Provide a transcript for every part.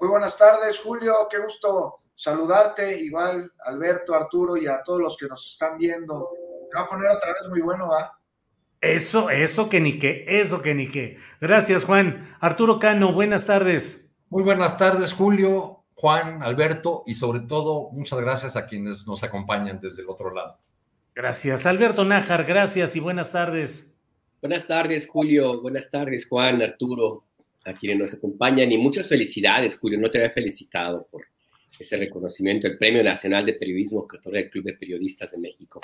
Muy buenas tardes, Julio. Qué gusto saludarte, igual Alberto, Arturo y a todos los que nos están viendo. Me va a poner otra vez muy bueno, ¿va? Eso, eso que ni qué, eso que ni qué. Gracias, Juan. Arturo Cano, buenas tardes. Muy buenas tardes, Julio, Juan, Alberto y sobre todo muchas gracias a quienes nos acompañan desde el otro lado. Gracias. Alberto Nájar, gracias y buenas tardes. Buenas tardes, Julio. Buenas tardes, Juan, Arturo a quienes nos acompañan y muchas felicidades, Julio. No te había felicitado por ese reconocimiento, el Premio Nacional de Periodismo que otorga el Club de Periodistas de México.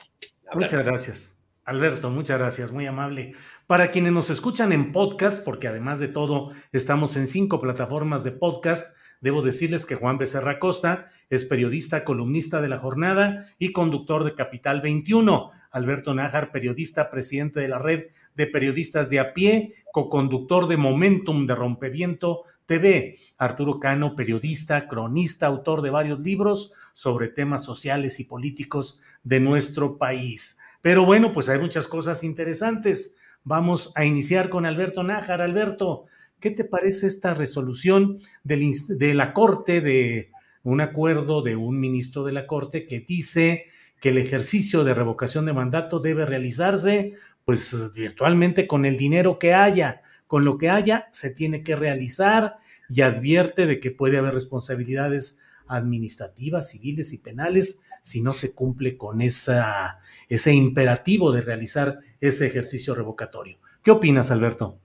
Muchas gracias. Alberto, muchas gracias, muy amable. Para quienes nos escuchan en podcast, porque además de todo estamos en cinco plataformas de podcast, Debo decirles que Juan Becerra Costa es periodista, columnista de la jornada y conductor de Capital 21. Alberto Nájar, periodista, presidente de la red de periodistas de a pie, coconductor de Momentum de Rompeviento TV. Arturo Cano, periodista, cronista, autor de varios libros sobre temas sociales y políticos de nuestro país. Pero bueno, pues hay muchas cosas interesantes. Vamos a iniciar con Alberto Nájar. Alberto, ¿Qué te parece esta resolución de la Corte, de un acuerdo de un ministro de la Corte que dice que el ejercicio de revocación de mandato debe realizarse pues virtualmente con el dinero que haya, con lo que haya se tiene que realizar y advierte de que puede haber responsabilidades administrativas, civiles y penales si no se cumple con esa, ese imperativo de realizar ese ejercicio revocatorio. ¿Qué opinas, Alberto?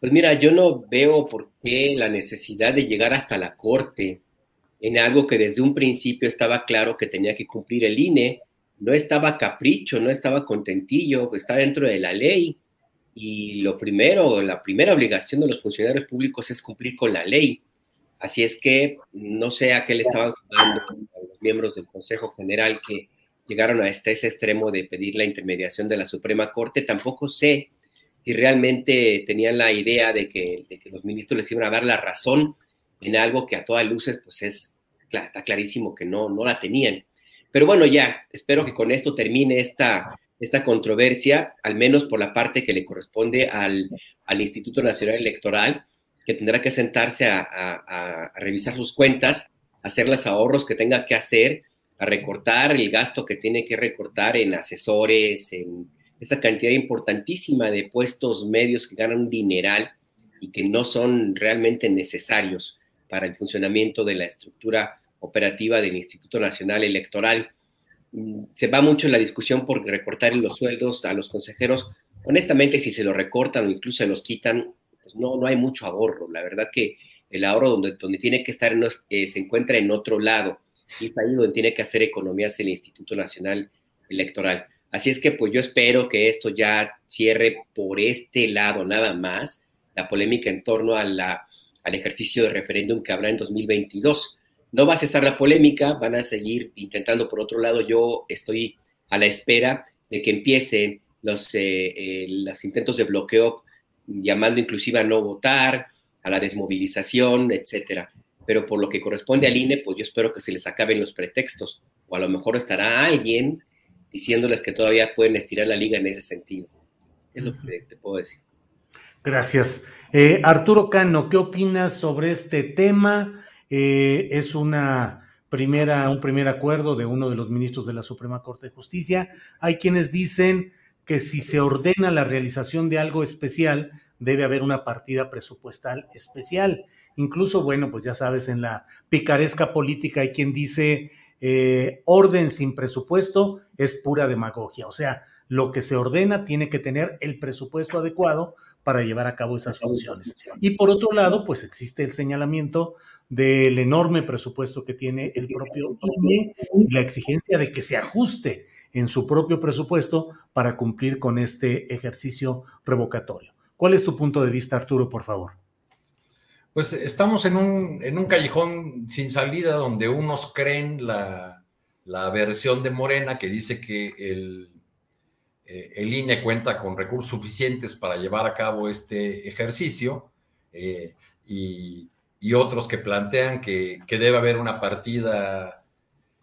Pues mira, yo no veo por qué la necesidad de llegar hasta la Corte en algo que desde un principio estaba claro que tenía que cumplir el INE, no estaba capricho, no estaba contentillo, está dentro de la ley. Y lo primero, la primera obligación de los funcionarios públicos es cumplir con la ley. Así es que no sé a qué le estaban jugando a los miembros del Consejo General que llegaron hasta ese extremo de pedir la intermediación de la Suprema Corte. Tampoco sé y realmente tenían la idea de que, los ministros les iban a dar la razón en algo que a todas luces, pues es, está clarísimo que no, no la tenían. Pero bueno, ya, espero que con esto termine esta, esta controversia, al menos por la parte que le corresponde al, Instituto Nacional Electoral, que tendrá que sentarse a, a, revisar sus cuentas, hacer los ahorros que tenga que hacer, a recortar el gasto que tiene que recortar en asesores, en esa cantidad importantísima de puestos medios que ganan un dineral y que no son realmente necesarios para el funcionamiento de la estructura operativa del Instituto Nacional Electoral. Mm, se va mucho la discusión por recortar los sueldos a los consejeros. Honestamente, si se los recortan o incluso se los quitan, pues no, no hay mucho ahorro. La verdad que el ahorro donde, donde tiene que estar eh, se encuentra en otro lado y es ahí donde tiene que hacer economías el Instituto Nacional Electoral. Así es que pues yo espero que esto ya cierre por este lado nada más la polémica en torno al ejercicio de referéndum que habrá en 2022. No va a cesar la polémica, van a seguir intentando. Por otro lado, yo estoy a la espera de que empiecen los, eh, eh, los intentos de bloqueo, llamando inclusive a no votar, a la desmovilización, etcétera. Pero por lo que corresponde al INE, pues yo espero que se les acaben los pretextos. O a lo mejor estará alguien diciéndoles que todavía pueden estirar la liga en ese sentido. Es lo que te puedo decir. Gracias. Eh, Arturo Cano, ¿qué opinas sobre este tema? Eh, es una primera, un primer acuerdo de uno de los ministros de la Suprema Corte de Justicia. Hay quienes dicen que si se ordena la realización de algo especial, debe haber una partida presupuestal especial. Incluso, bueno, pues ya sabes, en la picaresca política hay quien dice eh, orden sin presupuesto es pura demagogia. O sea, lo que se ordena tiene que tener el presupuesto adecuado para llevar a cabo esas funciones. Y por otro lado, pues existe el señalamiento del enorme presupuesto que tiene el propio INE y la exigencia de que se ajuste en su propio presupuesto para cumplir con este ejercicio revocatorio. ¿Cuál es tu punto de vista, Arturo, por favor? Pues estamos en un, en un callejón sin salida donde unos creen la, la versión de Morena que dice que el eh, el INE cuenta con recursos suficientes para llevar a cabo este ejercicio eh, y, otros que plantean que, debe haber una partida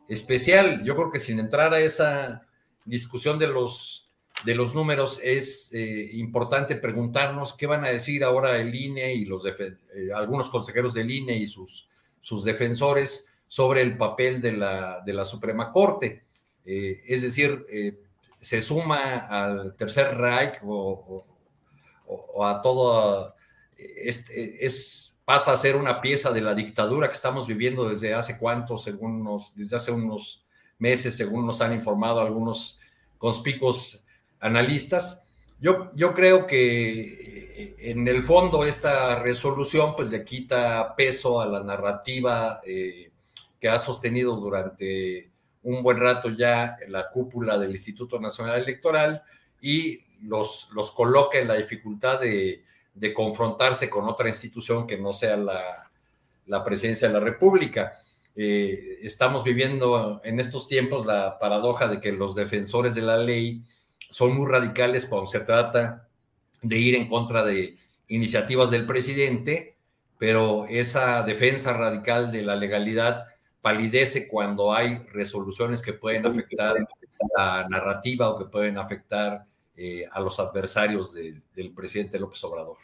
especial. Yo creo que sin entrar a esa discusión de los, de los números es eh, importante preguntarnos qué van a decir ahora el INE y los algunos consejeros del INE y sus, sus defensores sobre el papel de la, de la Suprema Corte. es decir, se suma al Tercer Reich o, a todo, este, es, pasa a ser una pieza de la dictadura que estamos viviendo desde hace cuántos, según nos, desde hace unos meses, según nos han informado algunos conspicuos analistas. Yo, yo creo que eh, en el fondo esta resolución pues le quita peso a la narrativa eh, que ha sostenido durante un buen rato ya la cúpula del Instituto Nacional Electoral y los, los coloca en la dificultad de, confrontarse con otra institución que no sea la, la presidencia de la República. Eh, estamos viviendo en estos tiempos la paradoja de que los defensores de la ley son muy radicales cuando se trata de ir en contra de iniciativas del presidente, pero esa defensa radical de la legalidad palidece cuando hay resoluciones que pueden afectar la narrativa o que pueden afectar eh, a los adversarios del presidente López Obrador.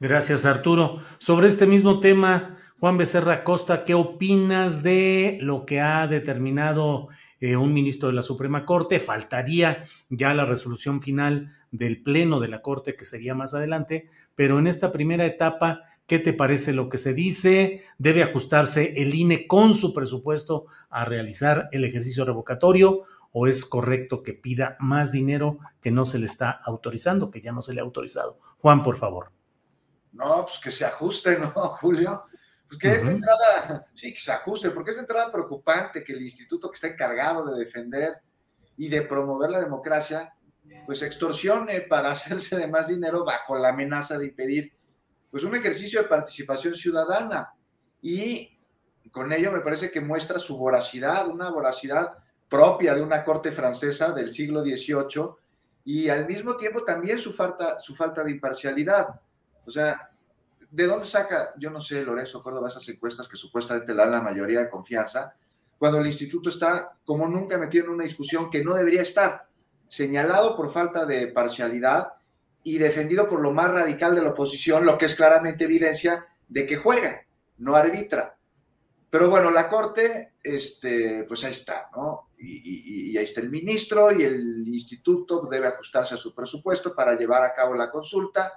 Gracias, Arturo. Sobre este mismo tema, Juan Becerra Costa, ¿qué opinas de lo que ha determinado eh, un ministro de la Suprema Corte? Faltaría ya la resolución final del Pleno de la Corte, que sería más adelante, pero en esta primera etapa, ¿Qué te parece lo que se dice? ¿Debe ajustarse el INE con su presupuesto a realizar el ejercicio revocatorio? ¿O es correcto que pida más dinero que no se le está autorizando, que ya no se le ha autorizado? Juan, por favor. No, pues que se ajuste, ¿no, Julio? Pues que es de entrada, sí, que se ajuste, porque es de entrada preocupante que el instituto que está encargado de defender y de promover la democracia, pues extorsione para hacerse de más dinero bajo la amenaza de impedir pues un ejercicio de participación ciudadana y con ello me parece que muestra su voracidad, una voracidad propia de una corte francesa del siglo XVIII y al mismo tiempo también su falta, su falta de imparcialidad. O sea, ¿de dónde saca, yo no sé, Lorenzo Córdoba, esas encuestas que supuestamente dan la mayoría de confianza, cuando el instituto está como nunca metido en una discusión que no debería estar, señalado por falta de parcialidad y defendido por lo más radical de la oposición, lo que es claramente evidencia de que juega, no arbitra. Pero bueno, la Corte, este, pues ahí está, ¿no? Y, ahí está el ministro y el instituto debe ajustarse a su presupuesto para llevar a cabo la consulta.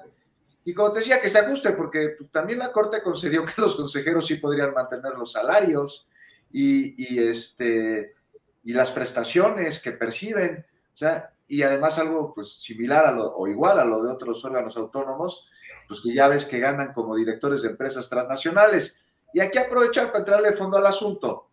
Y como te decía, que se ajuste, porque también la Corte concedió que los consejeros sí podrían mantener los salarios y, y, este, y las prestaciones que perciben. O sea, y además algo pues similar a lo, o igual a lo de otros órganos autónomos, pues que ya ves que ganan como directores de empresas transnacionales. Y aquí aprovechar para entrarle fondo al asunto,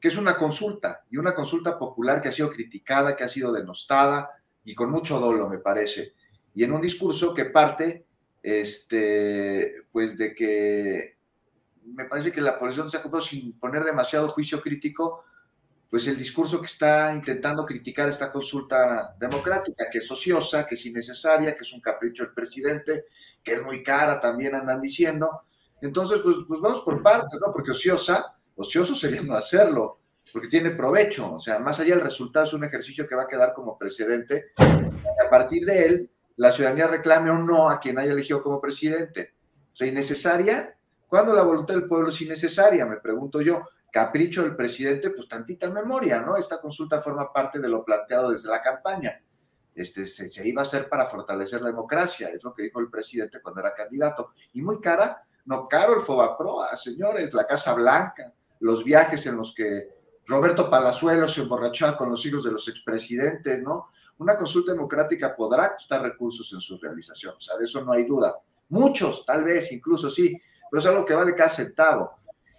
que es una consulta, y una consulta popular que ha sido criticada, que ha sido denostada, y con mucho dolo, me parece. Y en un discurso que parte, este, pues de que me parece que la población se ha comprado sin poner demasiado juicio crítico pues el discurso que está intentando criticar esta consulta democrática, que es ociosa, que es innecesaria, que es un capricho del presidente, que es muy cara, también andan diciendo. Entonces, pues, pues vamos por partes, ¿no? Porque ociosa, ocioso sería no hacerlo, porque tiene provecho, o sea, más allá del resultado es un ejercicio que va a quedar como precedente, a partir de él, la ciudadanía reclame o no a quien haya elegido como presidente. O sea, innecesaria. ¿Cuándo la voluntad del pueblo es innecesaria? Me pregunto yo. Capricho del presidente, pues tantita memoria, ¿no? Esta consulta forma parte de lo planteado desde la campaña. Este, se, iba a hacer para fortalecer la democracia, es lo que dijo el presidente cuando era candidato. Y muy cara, no caro el Fobaproa, señores, la Casa Blanca, los viajes en los que Roberto Palazuelos se emborrachaba con los hijos de los expresidentes, ¿no? Una consulta democrática podrá costar recursos en su realización, o sea, de eso no hay duda. Muchos, tal vez, incluso sí, pero es algo que vale cada centavo.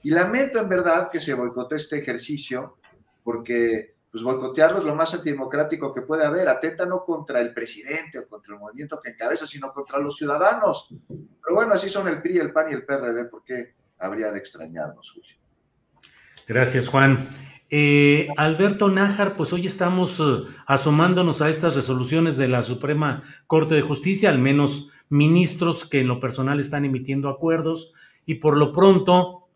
Y lamento en verdad que se boicote este ejercicio, porque pues boicotearlo es lo más antidemocrático que puede haber. Atenta no contra el presidente o contra el movimiento que encabeza, sino contra los ciudadanos. Pero bueno, así son el PRI, el PAN y el PRD, ¿por qué habría de extrañarnos, Julio? Gracias, Juan. Eh, Alberto Nájar, pues hoy estamos eh, asomándonos a estas resoluciones de la Suprema Corte de Justicia, al menos ministros que en lo personal están emitiendo acuerdos y por lo pronto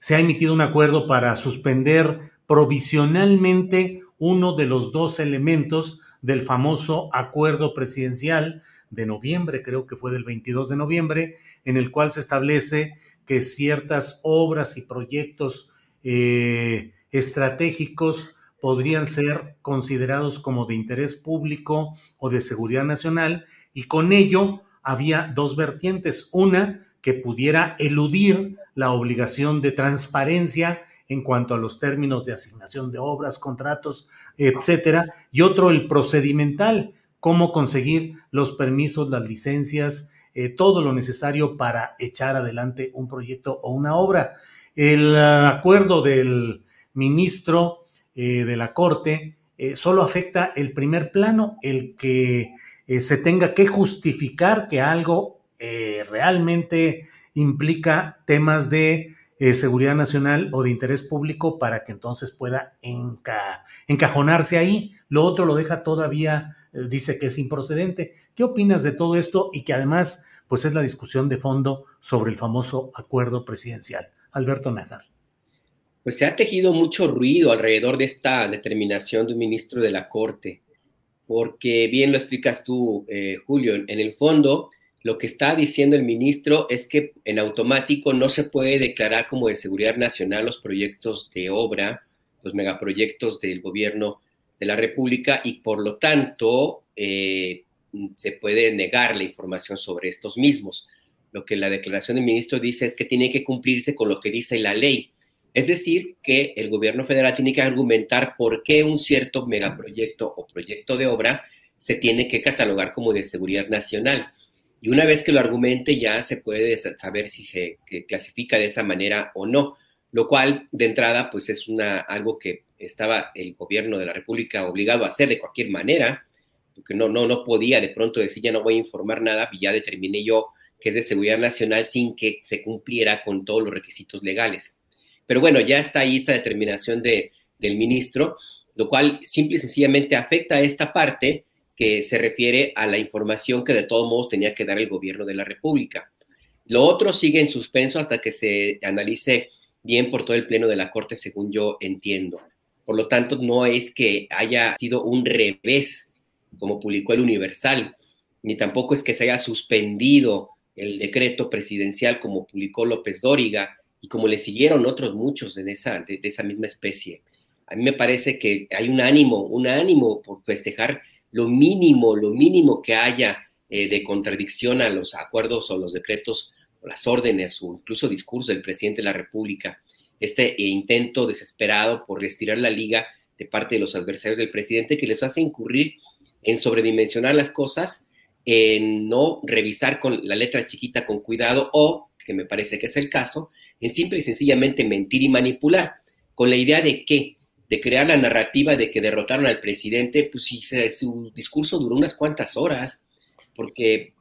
se ha emitido un acuerdo para suspender provisionalmente uno de los dos elementos del famoso acuerdo presidencial de noviembre, creo que fue del 22 de noviembre, en el cual se establece que ciertas obras y proyectos eh, estratégicos podrían ser considerados como de interés público o de seguridad nacional y con ello había dos vertientes. Una, que pudiera eludir la obligación de transparencia en cuanto a los términos de asignación de obras, contratos, etcétera, y otro el procedimental, cómo conseguir los permisos, las licencias, eh, todo lo necesario para echar adelante un proyecto o una obra. El acuerdo del ministro eh, de la Corte eh, solo afecta el primer plano, el que eh, se tenga que justificar que algo realmente implica temas de seguridad nacional o de interés público para que entonces pueda encajonarse ahí. Lo otro lo deja todavía, dice que es improcedente. ¿Qué opinas de todo esto y que además pues es la discusión de fondo sobre el famoso acuerdo presidencial? Alberto Najar pues se ha tejido mucho ruido alrededor de esta determinación de un ministro de la Corte, porque bien lo explicas tú, eh, Julio, en el fondo lo que está diciendo el ministro es que en automático no se puede declarar como de seguridad nacional los proyectos de obra, los megaproyectos del gobierno de la República y por lo tanto eh, se puede negar la información sobre estos mismos. Lo que la declaración del ministro dice es que tiene que cumplirse con lo que dice la ley es decir, que el gobierno federal tiene que argumentar por qué un cierto megaproyecto o proyecto de obra se tiene que catalogar como de seguridad nacional. Y una vez que lo argumente ya se puede saber si se clasifica de esa manera o no, lo cual de entrada pues es una, algo que estaba el gobierno de la República obligado a hacer de cualquier manera, porque no, no, no podía de pronto decir ya no voy a informar nada y ya determiné yo que es de seguridad nacional sin que se cumpliera con todos los requisitos legales. Pero bueno, ya está ahí esta determinación de, del ministro, lo cual simple y sencillamente afecta a esta parte que se refiere a la información que de todos modos tenía que dar el gobierno de la República. Lo otro sigue en suspenso hasta que se analice bien por todo el pleno de la Corte, según yo entiendo. Por lo tanto, no es que haya sido un revés, como publicó el Universal, ni tampoco es que se haya suspendido el decreto presidencial, como publicó López Dóriga, y como le siguieron otros muchos en esa, de, esa misma especie. A mí me parece que hay un ánimo, un ánimo por festejar lo mínimo, lo mínimo que haya eh, de contradicción a los acuerdos o los decretos o las órdenes o incluso discurso del presidente de la República. Este intento desesperado por retirar la liga de parte de los adversarios del presidente que les hace incurrir en sobredimensionar las cosas, en no revisar con la letra chiquita con cuidado o, que me parece que es el caso, en simple y sencillamente mentir y manipular, con la idea de que, de crear la narrativa de que derrotaron al presidente, pues si su discurso duró unas cuantas horas, porque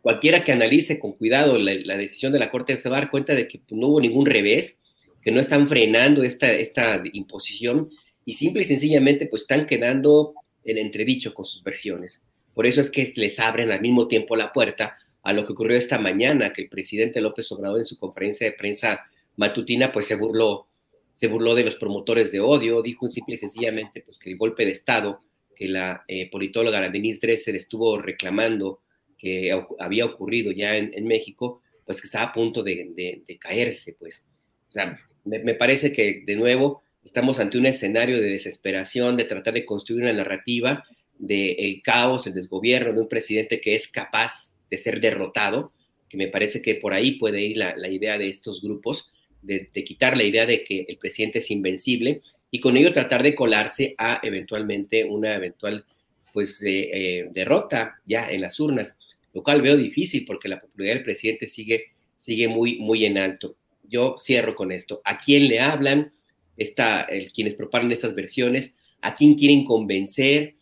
cualquiera que analice con cuidado la, decisión de la Corte se va a dar cuenta de que pues, no hubo ningún revés, que no están frenando esta, esta imposición y simple y sencillamente pues están quedando en entredicho con sus versiones. Por eso es que les abren al mismo tiempo la puerta a lo que ocurrió esta mañana, que el presidente López Obrador en su conferencia de prensa matutina, pues se burló, se burló de los promotores de odio, dijo simple y sencillamente pues, que el golpe de Estado que la eh, politóloga Denise Dresser estuvo reclamando que había ocurrido ya en, México, pues que estaba a punto de, caerse, pues. O sea, me, parece que de nuevo estamos ante un escenario de desesperación, de tratar de construir una narrativa del el caos, el desgobierno de un presidente que es capaz de ser derrotado, que me parece que por ahí puede ir la, idea de estos grupos, de, quitar la idea de que el presidente es invencible y con ello tratar de colarse a eventualmente una eventual pues eh, eh, derrota ya en las urnas, lo cual veo difícil porque la popularidad del presidente sigue, sigue muy, muy en alto. Yo cierro con esto. ¿A quién le hablan? Está, el, quienes propagan estas versiones, ¿a quién quieren convencer?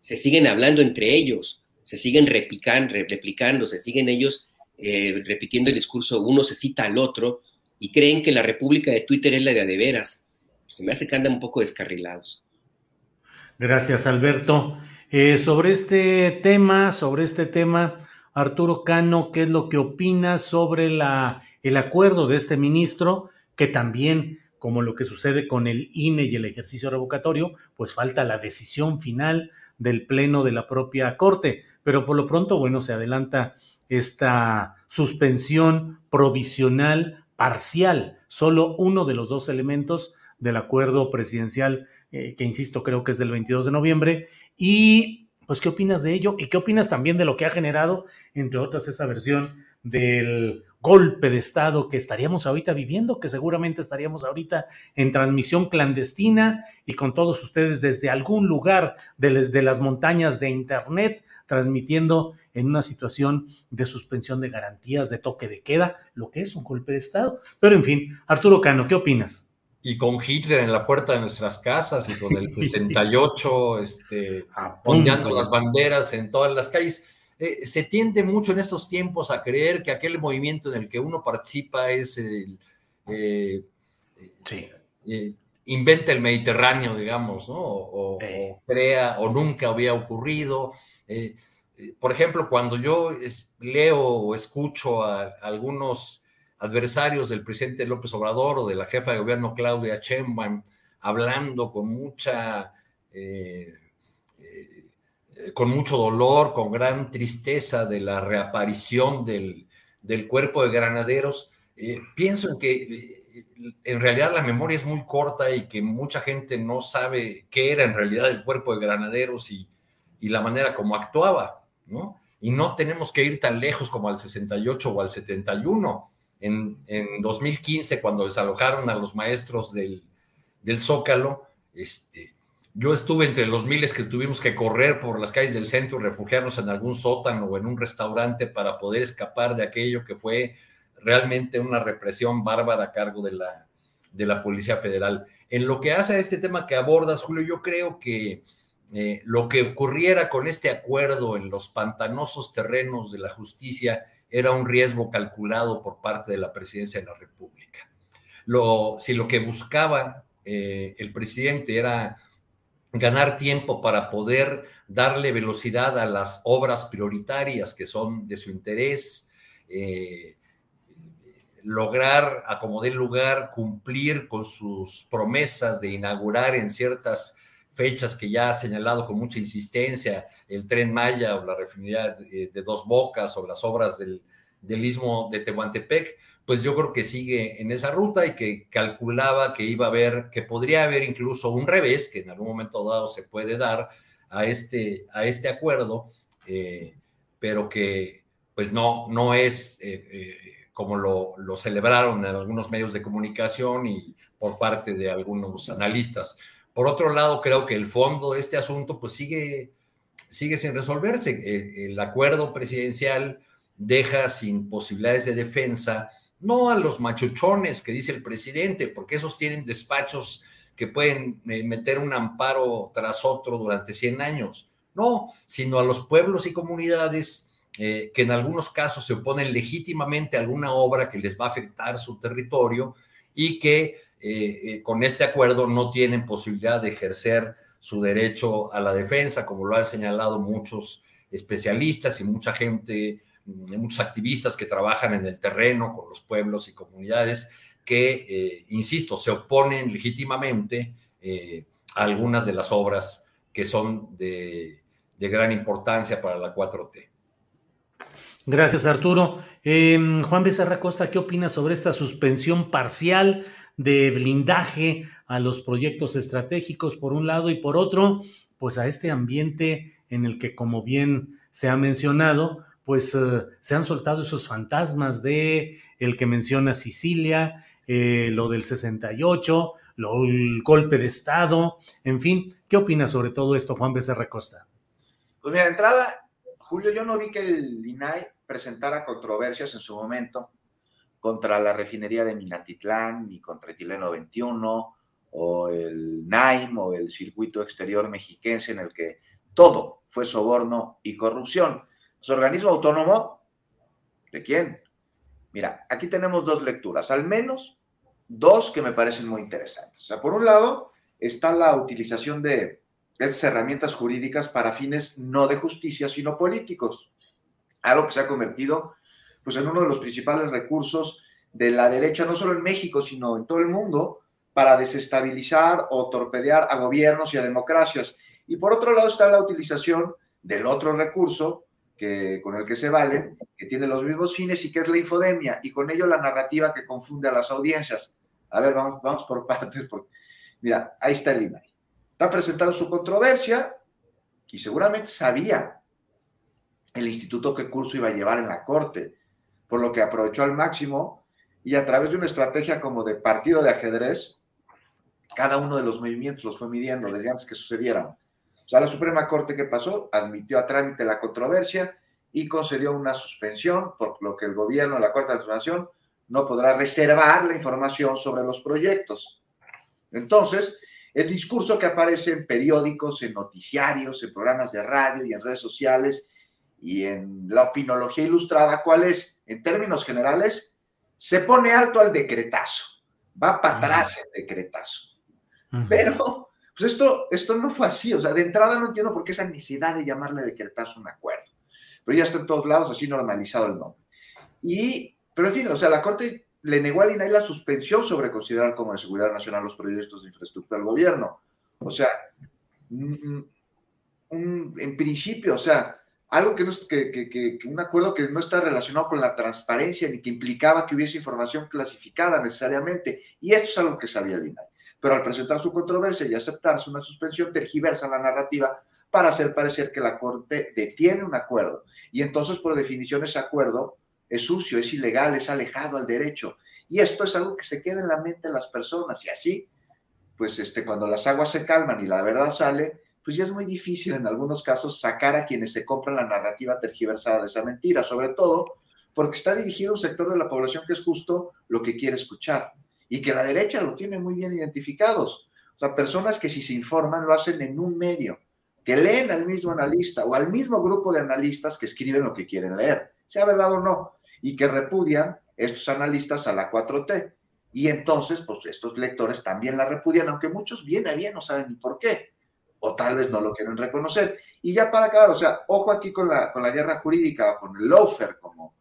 Se siguen hablando entre ellos, se siguen replicando, replicando se siguen ellos eh, repitiendo el discurso, uno se cita al otro y creen que la república de Twitter es la de de veras se me hace que andan un poco descarrilados. Gracias, Alberto. Eh, sobre este tema, sobre este tema, Arturo Cano, ¿qué es lo que opinas sobre la, el acuerdo de este ministro que también como lo que sucede con el INE y el ejercicio revocatorio, pues falta la decisión final del Pleno de la propia Corte. Pero por lo pronto, bueno, se adelanta esta suspensión provisional parcial, solo uno de los dos elementos del acuerdo presidencial, eh, que insisto, creo que es del 22 de noviembre. Y, pues, ¿qué opinas de ello? ¿Y qué opinas también de lo que ha generado, entre otras, esa versión del golpe de Estado que estaríamos ahorita viviendo, que seguramente estaríamos ahorita en transmisión clandestina y con todos ustedes desde algún lugar de, las montañas de Internet, transmitiendo en una situación de suspensión de garantías, de toque de queda, lo que es un golpe de Estado. Pero en fin, Arturo Cano, ¿qué opinas? y con Hitler en la puerta de nuestras casas y con el 68 este, ondeando las banderas en todas las calles. Eh, se tiende mucho en estos tiempos a creer que aquel movimiento en el que uno participa es el... Eh, eh, inventa el Mediterráneo, digamos, ¿no? O, crea, o nunca había ocurrido. por ejemplo, cuando yo leo o escucho a algunos adversarios del presidente López Obrador o de la jefa de gobierno Claudia Sheinbaum hablando con mucha eh, con mucho dolor, con gran tristeza de la reaparición del, cuerpo de granaderos. Eh, pienso en que en realidad la memoria es muy corta y que mucha gente no sabe qué era en realidad el cuerpo de granaderos y, y la manera como actuaba, ¿no? Y no tenemos que ir tan lejos como al 68 o al 71 en, 2015, cuando desalojaron a los maestros del, Zócalo, este, yo estuve entre los miles que tuvimos que correr por las calles del centro y refugiarnos en algún sótano o en un restaurante para poder escapar de aquello que fue realmente una represión bárbara a cargo de la, de la Policía Federal. En lo que hace a este tema que abordas, Julio, yo creo que eh, lo que ocurriera con este acuerdo en los pantanosos terrenos de la justicia era un riesgo calculado por parte de la presidencia de la República. Si lo que buscaba eh, el presidente era ganar tiempo para poder darle velocidad a las obras prioritarias que son de su interés, eh, lograr, a como dé lugar, cumplir con sus promesas de inaugurar en ciertas fechas que ya ha señalado con mucha insistencia, el tren Maya o la refinería de, Dos Bocas o las obras del, del istmo de Tehuantepec, pues yo creo que sigue en esa ruta y que calculaba que iba a haber, que podría haber incluso un revés, que en algún momento dado se puede dar a este, a este acuerdo, eh, pero que pues no, no es eh, eh, como lo, celebraron en algunos medios de comunicación y por parte de algunos analistas. Por otro lado, creo que el fondo de este asunto pues sigue, sigue sin resolverse. El, acuerdo presidencial deja sin posibilidades de defensa, no a los machuchones que dice el presidente, porque esos tienen despachos que pueden eh, meter un amparo tras otro durante 100 años, no, sino a los pueblos y comunidades eh, que en algunos casos se oponen legítimamente a alguna obra que les va a afectar su territorio y que eh, con este acuerdo no tienen posibilidad de ejercer su derecho a la defensa, como lo han señalado muchos especialistas y mucha gente, muchos activistas que trabajan en el terreno con los pueblos y comunidades que, eh, insisto, se oponen legítimamente a algunas de las obras que son de, gran importancia para la 4T. Gracias, Arturo. Em, Juan Becerra Costa, ¿qué opinas sobre esta suspensión parcial de blindaje a los proyectos estratégicos por un lado y por otro, pues a este ambiente en el que, como bien se ha mencionado, pues eh, se han soltado esos fantasmas de el que menciona Sicilia, eh, lo del 68, lo, el golpe de Estado, en fin, ¿qué opinas sobre todo esto, Juan Becerra Costa? Pues mira, de entrada, Julio, yo no vi que el INAI presentara controversias en su momento contra la refinería de Minatitlán, ni contra el Tileno 21, o el NAIM, o el circuito exterior mexiquense, en el que todo fue soborno y corrupción. ¿Su organismo autónomo? ¿De quién? Mira, aquí tenemos dos lecturas, al menos dos que me parecen muy interesantes. O sea, por un lado está la utilización de estas herramientas jurídicas para fines no de justicia, sino políticos. Algo que se ha convertido pues, en uno de los principales recursos de la derecha, no solo en México, sino en todo el mundo, para desestabilizar o torpedear a gobiernos y a democracias. Y por otro lado está la utilización del otro recurso que, con el que se valen, que tiene los mismos fines y que es la infodemia, y con ello la narrativa que confunde a las audiencias. A ver, vamos, vamos por partes. Porque, mira, ahí está el INAI. Está presentando su controversia y seguramente sabía el instituto qué curso iba a llevar en la corte, por lo que aprovechó al máximo y a través de una estrategia como de partido de ajedrez, cada uno de los movimientos los fue midiendo desde antes que sucedieran. Sea, la Suprema Corte que pasó admitió a trámite la controversia y concedió una suspensión, por lo que el gobierno, la Corte de Transformación, no podrá reservar la información sobre los proyectos. Entonces, el discurso que aparece en periódicos, en noticiarios, en programas de radio y en redes sociales y en la opinología ilustrada, ¿cuál es? En términos generales, se pone alto al decretazo, va para atrás el decretazo. Pero, pues esto, esto no fue así, o sea, de entrada no entiendo por qué esa necesidad de llamarle decretazo un acuerdo, pero ya está en todos lados así normalizado el nombre. Y, pero en fin, o sea, la Corte le negó al INAI la suspensión sobre considerar como de seguridad nacional los proyectos de infraestructura del gobierno. O sea, en principio, o sea, algo que, no, que, que, un acuerdo que no está relacionado con la transparencia ni que implicaba que hubiese información clasificada necesariamente. Y esto es algo que sabía el INAI. Pero al presentar su controversia y aceptarse una suspensión, tergiversa la narrativa para hacer parecer que la Corte detiene un acuerdo. Y entonces, por definición, ese acuerdo es sucio, es ilegal, es alejado al derecho. Y esto es algo que se queda en la mente de las personas. Y así, pues este, cuando las aguas se calman y la verdad sale, pues ya es muy difícil en algunos casos sacar a quienes se compran la narrativa tergiversada de esa mentira, sobre todo porque está dirigido a un sector de la población que es justo lo que quiere escuchar y que la derecha lo tiene muy bien identificados. O sea, personas que si se informan lo hacen en un medio, que leen al mismo analista o al mismo grupo de analistas que escriben lo que quieren leer, sea verdad o no y que repudian estos analistas a la 4T. Y entonces, pues estos lectores también la repudian, aunque muchos bien a bien no saben ni por qué, o tal vez no lo quieren reconocer. Y ya para acabar, o sea, ojo aquí con la, con la guerra jurídica, con el lawfare, como,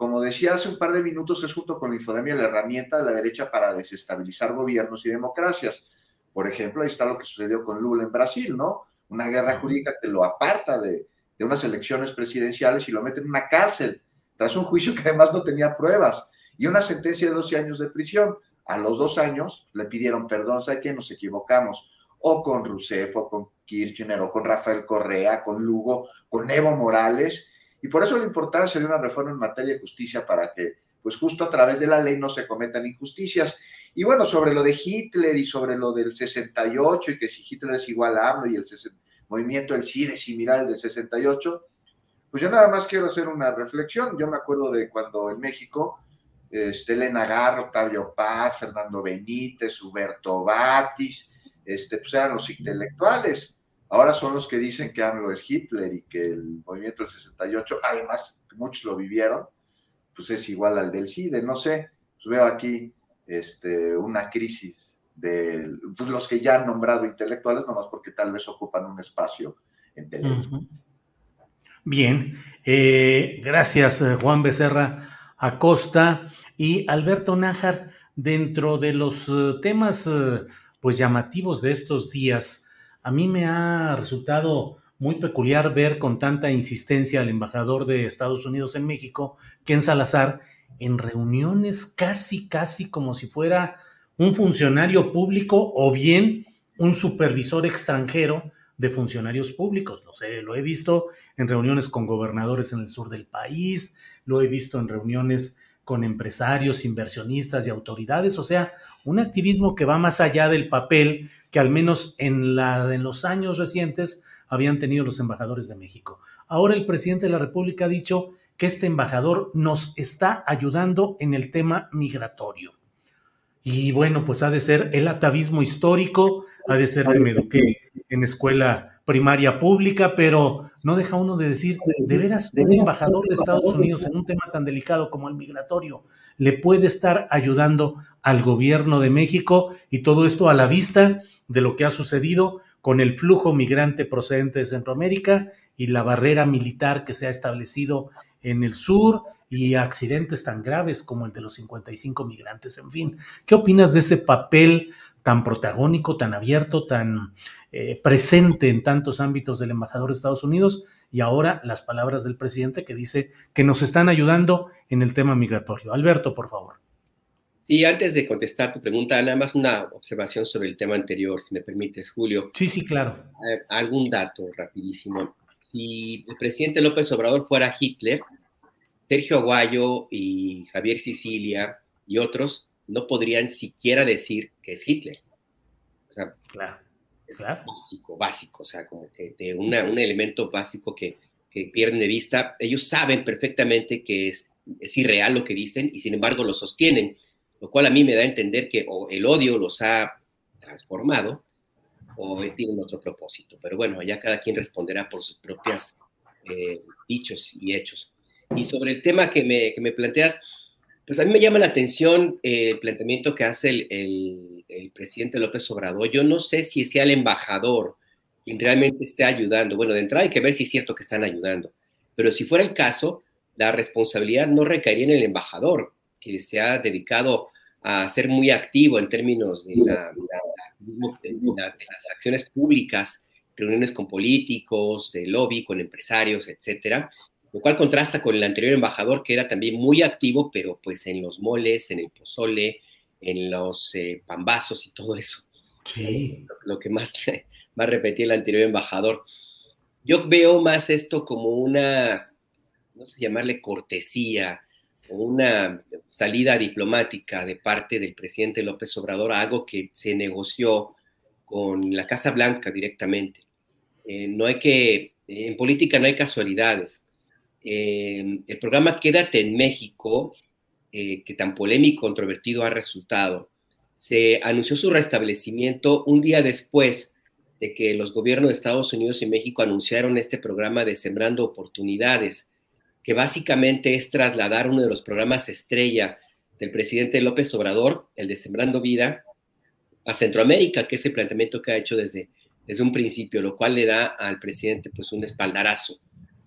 como decía hace un par de minutos, es junto con la infodemia la herramienta de la derecha para desestabilizar gobiernos y democracias. Por ejemplo, ahí está lo que sucedió con Lula en Brasil, ¿no? Una guerra jurídica que lo aparta de, de unas elecciones presidenciales y lo mete en una cárcel tras un juicio que además no tenía pruebas y una sentencia de 12 años de prisión. A los dos años le pidieron perdón, ¿sabe qué? Nos equivocamos. O con Rousseff, o con Kirchner, o con Rafael Correa, con Lugo, con Evo Morales. Y por eso la importancia de una reforma en materia de justicia para que, pues justo a través de la ley no se cometan injusticias. Y bueno, sobre lo de Hitler y sobre lo del 68 y que si Hitler es igual a AMLO y el movimiento del sí es similar al del 68, pues yo nada más quiero hacer una reflexión. Yo me acuerdo de cuando en México, este, Elena Garro, Octavio Paz, Fernando Benítez, Huberto Batis, este, pues eran los intelectuales. Ahora son los que dicen que AMLO es Hitler y que el movimiento del 68, además, muchos lo vivieron, pues es igual al del CIDE. No sé, pues veo aquí este, una crisis de pues los que ya han nombrado intelectuales, nomás porque tal vez ocupan un espacio en televisión. Bien, eh, gracias eh, Juan Becerra Acosta y Alberto Nájar. Dentro de los eh, temas pues llamativos de estos días, a mí me ha resultado muy peculiar ver con tanta insistencia al embajador de Estados Unidos en México, Ken Salazar, en reuniones casi, casi como si fuera un funcionario público o bien un supervisor extranjero de funcionarios públicos. Lo sé, lo he visto en reuniones con gobernadores en el sur del país, lo he visto en reuniones con empresarios, inversionistas y autoridades, o sea, un activismo que va más allá del papel que al menos en, los años recientes habían tenido los embajadores de México. Ahora el presidente de la República ha dicho que este embajador nos está ayudando en el tema migratorio. Y bueno, pues ha de ser el atavismo histórico, ha de ser que me eduqué en escuela primaria pública, pero no deja uno de decir, de veras, un embajador de Estados Unidos en un tema tan delicado como el migratorio le puede estar ayudando al gobierno de México y todo esto a la vista de lo que ha sucedido con el flujo migrante procedente de Centroamérica y la barrera militar que se ha establecido en el sur y accidentes tan graves como el de los 55 migrantes. En fin, ¿qué opinas de ese papel tan protagónico, tan abierto, tan eh, presente en tantos ámbitos del embajador de Estados Unidos? Y ahora las palabras del presidente que dice que nos están ayudando en el tema migratorio. Alberto, por favor. Sí, antes de contestar tu pregunta, nada más una observación sobre el tema anterior, si me permites, Julio. Sí, sí, claro. Algún dato rapidísimo. Si el presidente López Obrador fuera Hitler, Sergio Aguayo y Javier Sicilia y otros no podrían siquiera decir que es Hitler. O sea, claro, es básico, básico, o sea, como que de un elemento básico que, que, pierden de vista. Ellos saben perfectamente que es, es irreal lo que dicen y sin embargo lo sostienen, lo cual a mí me da a entender que o el odio los ha transformado o tienen otro propósito. Pero bueno, ya cada quien responderá por sus propios eh, dichos y hechos. Y sobre el tema que me, que me planteas, pues a mí me llama la atención el planteamiento que hace el, presidente López Obrador. Yo no sé si sea el embajador quien realmente esté ayudando. Bueno, de entrada hay que ver si es cierto que están ayudando. Pero si fuera el caso, la responsabilidad no recaería en el embajador, que se ha dedicado a ser muy activo en términos de, de, las acciones públicas, reuniones con políticos, de lobby, con empresarios, etcétera, lo cual contrasta con el anterior embajador que era también muy activo, pero pues en los moles, en el pozole, en los eh, pambazos y todo eso. Sí. Lo, que más, más repetía el anterior embajador. Yo veo más esto como una, no sé si llamarle cortesía, o una salida diplomática de parte del presidente López Obrador a algo que se negoció con la Casa Blanca directamente. Eh, no hay que, en política no hay casualidades. Eh, el programa Quédate en México, eh, que tan polémico y controvertido ha resultado, se anunció su restablecimiento un día después de que los gobiernos de Estados Unidos y México anunciaron este programa de Sembrando Oportunidades, que básicamente es trasladar uno de los programas estrella del presidente López Obrador, el de Sembrando Vida, a Centroamérica, que es el planteamiento que ha hecho desde, desde un principio, lo cual le da al presidente pues un espaldarazo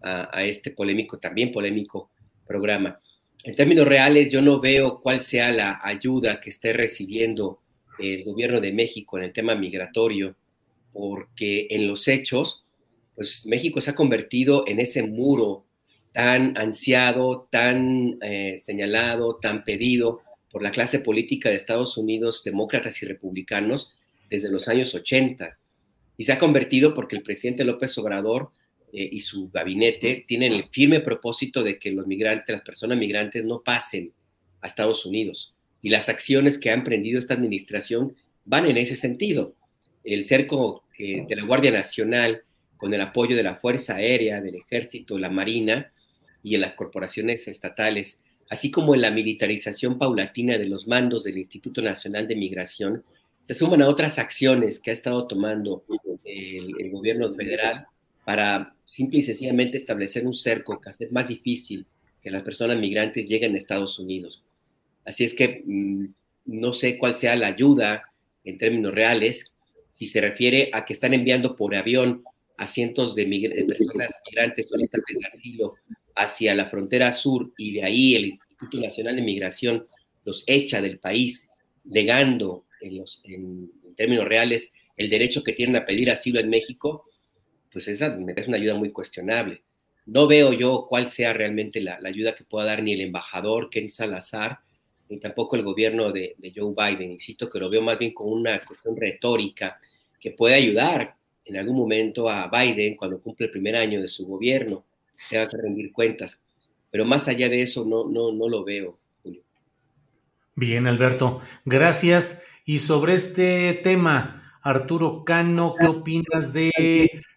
a, este polémico, también polémico programa. En términos reales, yo no veo cuál sea la ayuda que esté recibiendo el gobierno de México en el tema migratorio, porque en los hechos, pues México se ha convertido en ese muro tan ansiado, tan eh, señalado, tan pedido por la clase política de Estados Unidos, demócratas y republicanos, desde los años 80. Y se ha convertido porque el presidente López Obrador eh, y su gabinete tienen el firme propósito de que los migrantes, las personas migrantes no pasen a Estados Unidos. Y las acciones que ha emprendido esta administración van en ese sentido. El cerco eh, de la Guardia Nacional, con el apoyo de la Fuerza Aérea, del Ejército, la Marina y en las corporaciones estatales, así como en la militarización paulatina de los mandos del Instituto Nacional de Migración, se suman a otras acciones que ha estado tomando el, el gobierno federal para simple y sencillamente establecer un cerco que hace más difícil que las personas migrantes lleguen a Estados Unidos. Así es que mm, no sé cuál sea la ayuda en términos reales, si se refiere a que están enviando por avión a cientos de, personas migrantes solicitantes de asilo hacia la frontera sur y de ahí el Instituto Nacional de Migración los echa del país, negando en términos reales el derecho que tienen a pedir asilo en México, pues esa es una ayuda muy cuestionable. No veo yo cuál sea realmente la, ayuda que pueda dar ni el embajador Ken Salazar, ni tampoco el gobierno de, Joe Biden. Insisto que lo veo más bien como una cuestión retórica que puede ayudar en algún momento a Biden cuando cumple el primer año de su gobierno, tenga que rendir cuentas. Pero más allá de eso, no, no, no lo veo, Julio. Bien, Alberto, gracias. Y sobre este tema, Arturo Cano, ¿qué opinas de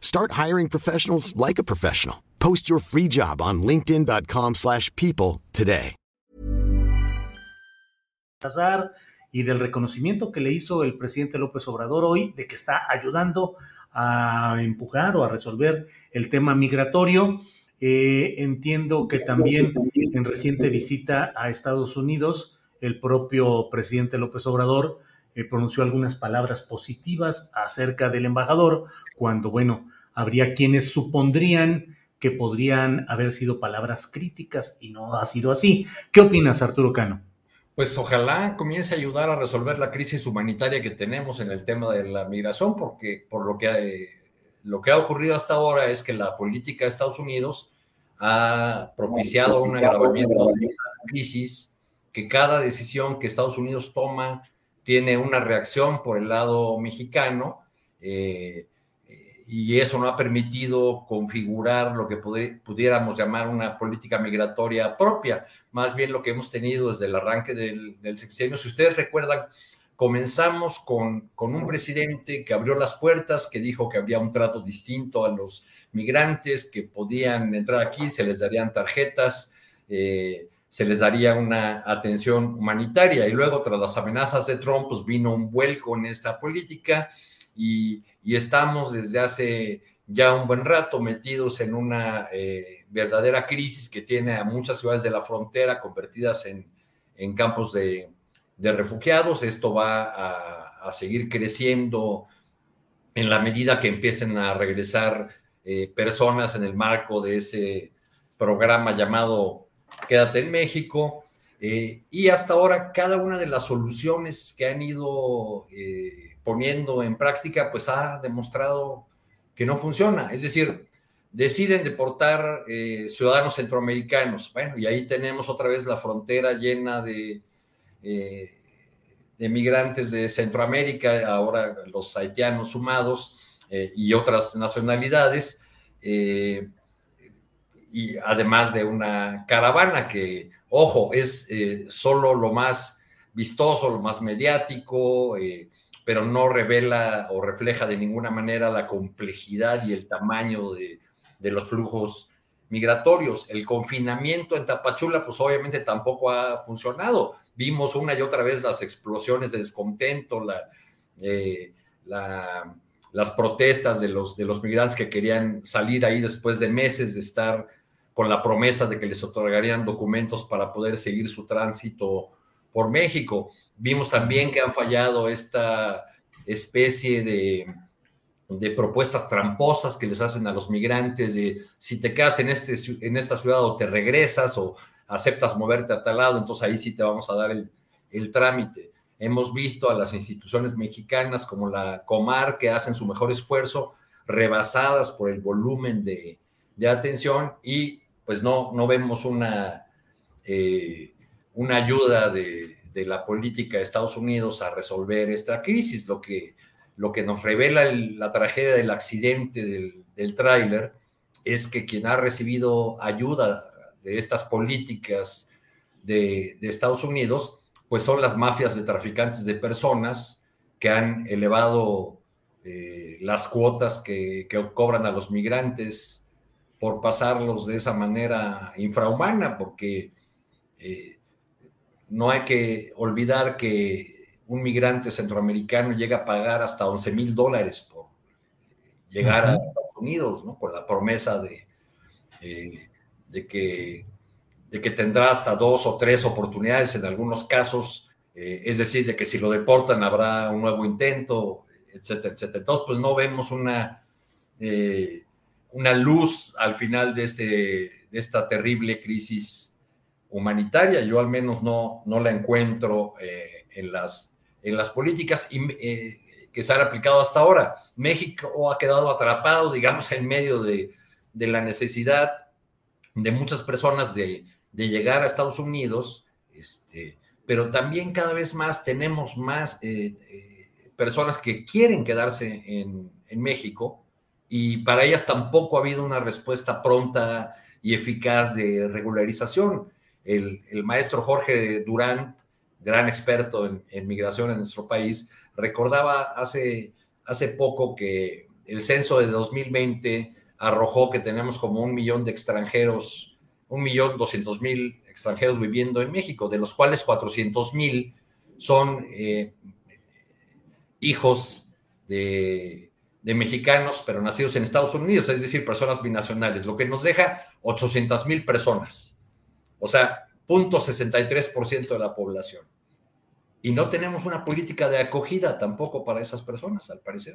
Start hiring professionals like a professional. Post your free job on linkedin.com/people today. y del reconocimiento que le hizo el presidente López Obrador hoy de que está ayudando a empujar o a resolver el tema migratorio. Eh, entiendo que también en reciente visita a Estados Unidos, el propio presidente López Obrador eh, pronunció algunas palabras positivas acerca del embajador, cuando, bueno, habría quienes supondrían que podrían haber sido palabras críticas y no ha sido así. ¿Qué opinas, Arturo Cano? Pues ojalá comience a ayudar a resolver la crisis humanitaria que tenemos en el tema de la migración, porque por lo que, lo que ha ocurrido hasta ahora es que la política de Estados Unidos ha propiciado un agravamiento de la crisis, que cada decisión que Estados Unidos toma tiene una reacción por el lado mexicano. Eh, y eso no ha permitido configurar lo que pudiéramos llamar una política migratoria propia, más bien lo que hemos tenido desde el arranque del, sexenio. Si ustedes recuerdan, comenzamos con, un presidente que abrió las puertas, que dijo que había un trato distinto a los migrantes, que podían entrar aquí, se les darían tarjetas, eh, se les daría una atención humanitaria. Y luego, tras las amenazas de Trump, pues vino un vuelco en esta política y y estamos desde hace ya un buen rato metidos en una eh, verdadera crisis que tiene a muchas ciudades de la frontera convertidas en, campos de, refugiados. Esto va a, seguir creciendo en la medida que empiecen a regresar eh, personas en el marco de ese programa llamado Quédate en México. Eh, y hasta ahora cada una de las soluciones que han ido poniendo en práctica, pues ha demostrado que no funciona. Es decir, deciden deportar eh, ciudadanos centroamericanos. Bueno, y ahí tenemos otra vez la frontera llena de, eh, de migrantes de Centroamérica, ahora los haitianos sumados eh, y otras nacionalidades, y además de una caravana que, ojo, es solo lo más vistoso, lo más mediático, pero no revela o refleja de ninguna manera la complejidad y el tamaño de, los flujos migratorios. El confinamiento en Tapachula, pues obviamente tampoco ha funcionado. Vimos una y otra vez las explosiones de descontento, eh, las protestas de los, de los migrantes que querían salir ahí después de meses de estar con la promesa de que les otorgarían documentos para poder seguir su tránsito por México. Vimos también que han fallado esta especie de, de, propuestas tramposas que les hacen a los migrantes de si te quedas en, este, en esta ciudad o te regresas o aceptas moverte a tal lado, entonces ahí sí te vamos a dar el, el trámite. hemos visto a las instituciones mexicanas como la Comar que hacen su mejor esfuerzo, rebasadas por el volumen de, atención y pues no, no vemos una, eh, una ayuda de, la política de Estados Unidos a resolver esta crisis, lo que, lo que nos revela la tragedia del accidente del, tráiler es que quien ha recibido ayuda de estas políticas de, Estados Unidos, pues son las mafias de traficantes de personas que han elevado eh, las cuotas que, cobran a los migrantes por pasarlos de esa manera infrahumana, porque eh, no hay que olvidar que un migrante centroamericano llega a pagar hasta 11 mil dólares por llegar a Estados Unidos, ¿no? Con la promesa de, eh, de que de que tendrá hasta dos o tres oportunidades en algunos casos, eh, es decir, de que si lo deportan habrá un nuevo intento, etcétera, etcétera. Entonces, pues no vemos una, eh, una luz al final de, este, de esta terrible crisis humanitaria. Yo al menos no, no la encuentro eh, en, las, en las políticas que se han aplicado hasta ahora. México ha quedado atrapado, digamos, en medio de, de la necesidad de muchas personas de de llegar a Estados Unidos, este, pero también cada vez más tenemos más eh, eh, personas que quieren quedarse en, México y para ellas tampoco ha habido una respuesta pronta y eficaz de regularización. El, maestro Jorge Durant, gran experto en, migración en nuestro país, recordaba hace, hace poco que el censo de 2020 arrojó que tenemos como un millón de extranjeros un millón doscientos mil extranjeros viviendo en México, de los cuales cuatrocientos mil son eh, hijos de, mexicanos, pero nacidos en Estados Unidos, es decir, personas binacionales, lo que nos deja 800 mil personas, o sea, 0.63% de la población. Y no tenemos una política de acogida tampoco para esas personas, al parecer.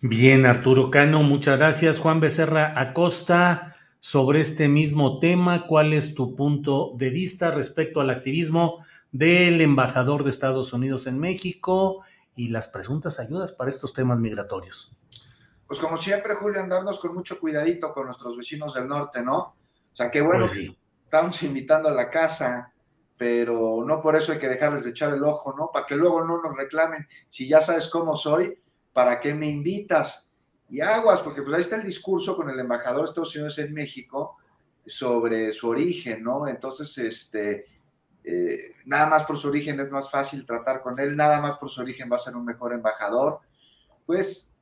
Bien, Arturo Cano, muchas gracias. Juan Becerra Acosta, sobre este mismo tema. ¿Cuál es tu punto de vista respecto al activismo del embajador de Estados Unidos en México y las presuntas ayudas para estos temas migratorios? Pues como siempre, Julio, andarnos con mucho cuidadito con nuestros vecinos del norte, ¿no? O sea, qué bueno, pues sí. estamos invitando a la casa, pero no por eso hay que dejarles de echar el ojo, ¿no? Para que luego no nos reclamen, si ya sabes cómo soy, ¿para qué me invitas? Y aguas, porque pues ahí está el discurso con el embajador de Estados Unidos en México sobre su origen, ¿no? Entonces, este, eh, nada más por su origen es más fácil tratar con él, nada más por su origen va a ser un mejor embajador. Pues,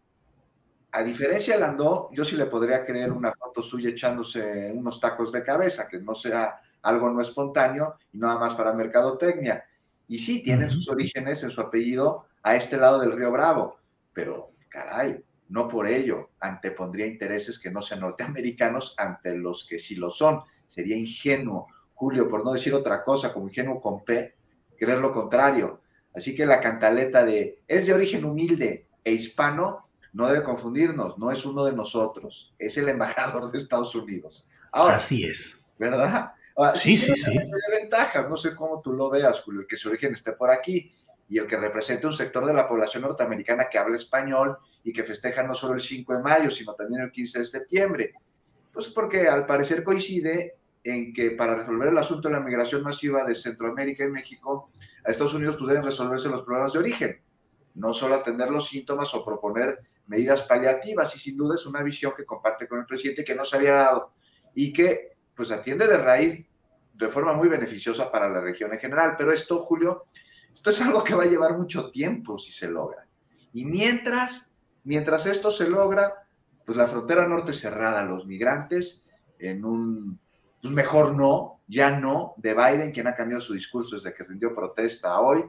a diferencia de Landó, yo sí le podría creer una foto suya echándose unos tacos de cabeza, que no sea algo no espontáneo y nada más para mercadotecnia. Y sí, tiene sus orígenes en su apellido a este lado del río Bravo, pero caray, no por ello antepondría intereses que no sean norteamericanos ante los que sí lo son. Sería ingenuo, Julio, por no decir otra cosa, como ingenuo con P, creer lo contrario. Así que la cantaleta de es de origen humilde e hispano no debe confundirnos, no es uno de nosotros, es el embajador de Estados Unidos. Ahora, Así es. ¿Verdad? sí, sí, sí. ventaja, no sé cómo tú lo veas, Julio, que su origen esté por aquí y el que representa un sector de la población norteamericana que habla español y que festeja no solo el 5 de mayo, sino también el 15 de septiembre. Pues porque al parecer coincide en que para resolver el asunto de la migración masiva de Centroamérica y México a Estados Unidos pues deben resolverse los problemas de origen, no solo atender los síntomas o proponer medidas paliativas y sin duda es una visión que comparte con el presidente que no se había dado y que pues atiende de raíz de forma muy beneficiosa para la región en general. Pero esto, Julio, esto es algo que va a llevar mucho tiempo si se logra. Y mientras, mientras esto se logra, pues la frontera norte cerrada a los migrantes en un, pues mejor no, ya no, de Biden, quien ha cambiado su discurso desde que rindió protesta hoy.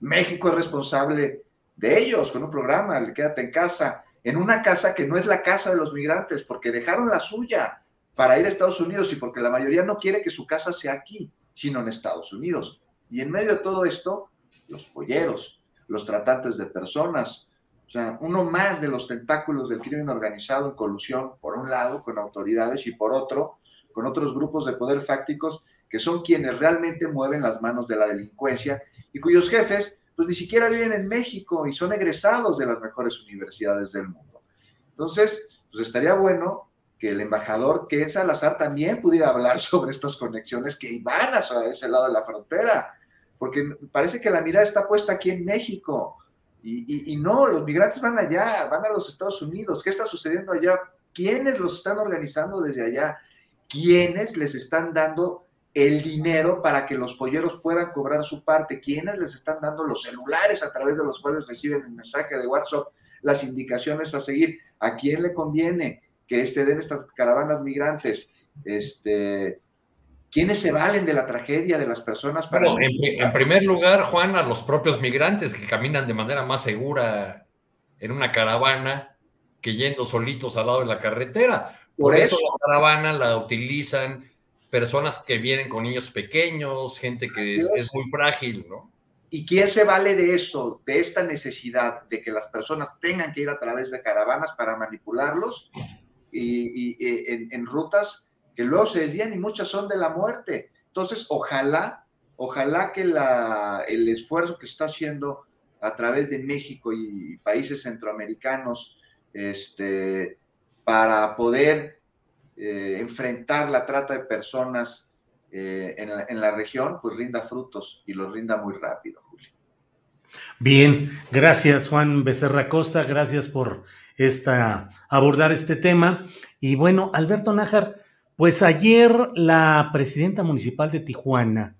México es responsable de ellos con un programa, el Quédate en casa, en una casa que no es la casa de los migrantes, porque dejaron la suya para ir a Estados Unidos y porque la mayoría no quiere que su casa sea aquí, sino en Estados Unidos. Y en medio de todo esto, los polleros, los tratantes de personas, o sea, uno más de los tentáculos del crimen organizado en colusión, por un lado, con autoridades y por otro, con otros grupos de poder fácticos que son quienes realmente mueven las manos de la delincuencia y cuyos jefes pues ni siquiera viven en México y son egresados de las mejores universidades del mundo. Entonces, pues estaría bueno que el embajador Ken Salazar también pudiera hablar sobre estas conexiones que van a ese lado de la frontera, porque parece que la mirada está puesta aquí en México. Y, y, no, los migrantes van allá, van a los Estados Unidos. ¿Qué está sucediendo allá? ¿Quiénes los están organizando desde allá? ¿Quiénes les están dando el dinero para que los polleros puedan cobrar su parte? ¿Quiénes les están dando los celulares a través de los cuales reciben el mensaje de WhatsApp, las indicaciones a seguir? ¿A quién le conviene que este, den estas caravanas migrantes? Este, ¿Quiénes se valen de la tragedia de las personas para... Bueno, en, primer lugar, Juan, a los propios migrantes que caminan de manera más segura en una caravana que yendo solitos al lado de la carretera. Por, eso la caravana la utilizan personas que vienen con niños pequeños, gente que es, muy frágil, ¿no? ¿Y quién se vale de eso, de esta necesidad de que las personas tengan que ir a través de caravanas para manipularlos y, en, rutas que luego se desvían y muchas son de la muerte? Entonces, ojalá, ojalá que la, el esfuerzo que está haciendo a través de México y países centroamericanos este, para poder eh, enfrentar la trata de personas eh, en, la, región, pues rinda frutos y los rinda muy rápido, Julio. Bien, gracias Juan Becerra Costa, gracias por esta, abordar este tema. Y bueno, Alberto Nájar, pues ayer la presidenta municipal de Tijuana,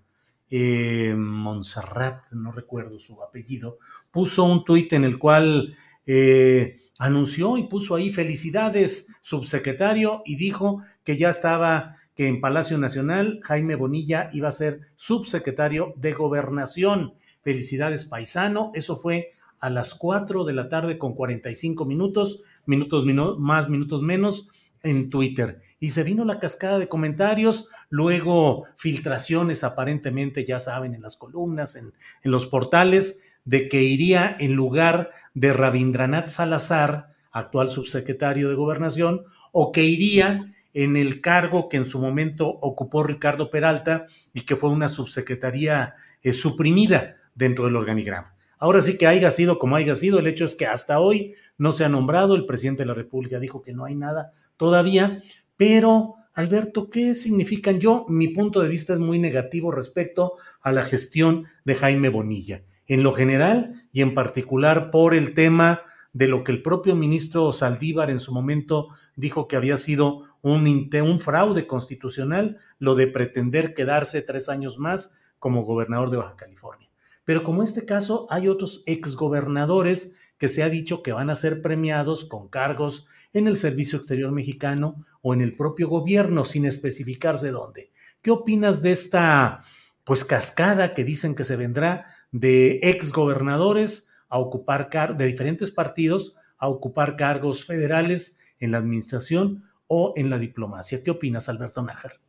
eh, Montserrat, no recuerdo su apellido, puso un tuit en el cual eh, anunció y puso ahí felicidades, subsecretario, y dijo que ya estaba, que en Palacio Nacional Jaime Bonilla iba a ser subsecretario de gobernación. Felicidades, paisano. Eso fue a las 4 de la tarde con 45 minutos, minutos más, minutos menos, en Twitter. Y se vino la cascada de comentarios, luego filtraciones aparentemente, ya saben, en las columnas, en, en los portales, de que iría en lugar de Rabindranath Salazar, actual subsecretario de Gobernación, o que iría en el cargo que en su momento ocupó Ricardo Peralta y que fue una subsecretaría eh, suprimida dentro del organigrama. Ahora sí que haya sido como haya sido, el hecho es que hasta hoy no se ha nombrado, el presidente de la República dijo que no hay nada todavía, pero Alberto, ¿qué significan? Yo, mi punto de vista es muy negativo respecto a la gestión de Jaime Bonilla en lo general y en particular por el tema de lo que el propio ministro Saldívar en su momento dijo que había sido un, un fraude constitucional, lo de pretender quedarse tres años más como gobernador de Baja California. Pero como este caso, hay otros exgobernadores que se ha dicho que van a ser premiados con cargos en el Servicio Exterior Mexicano o en el propio gobierno, sin especificarse dónde. ¿Qué opinas de esta pues cascada que dicen que se vendrá de exgobernadores a ocupar car de diferentes partidos a ocupar cargos federales en la administración o en la diplomacia. ¿Qué opinas, Alberto Nájar?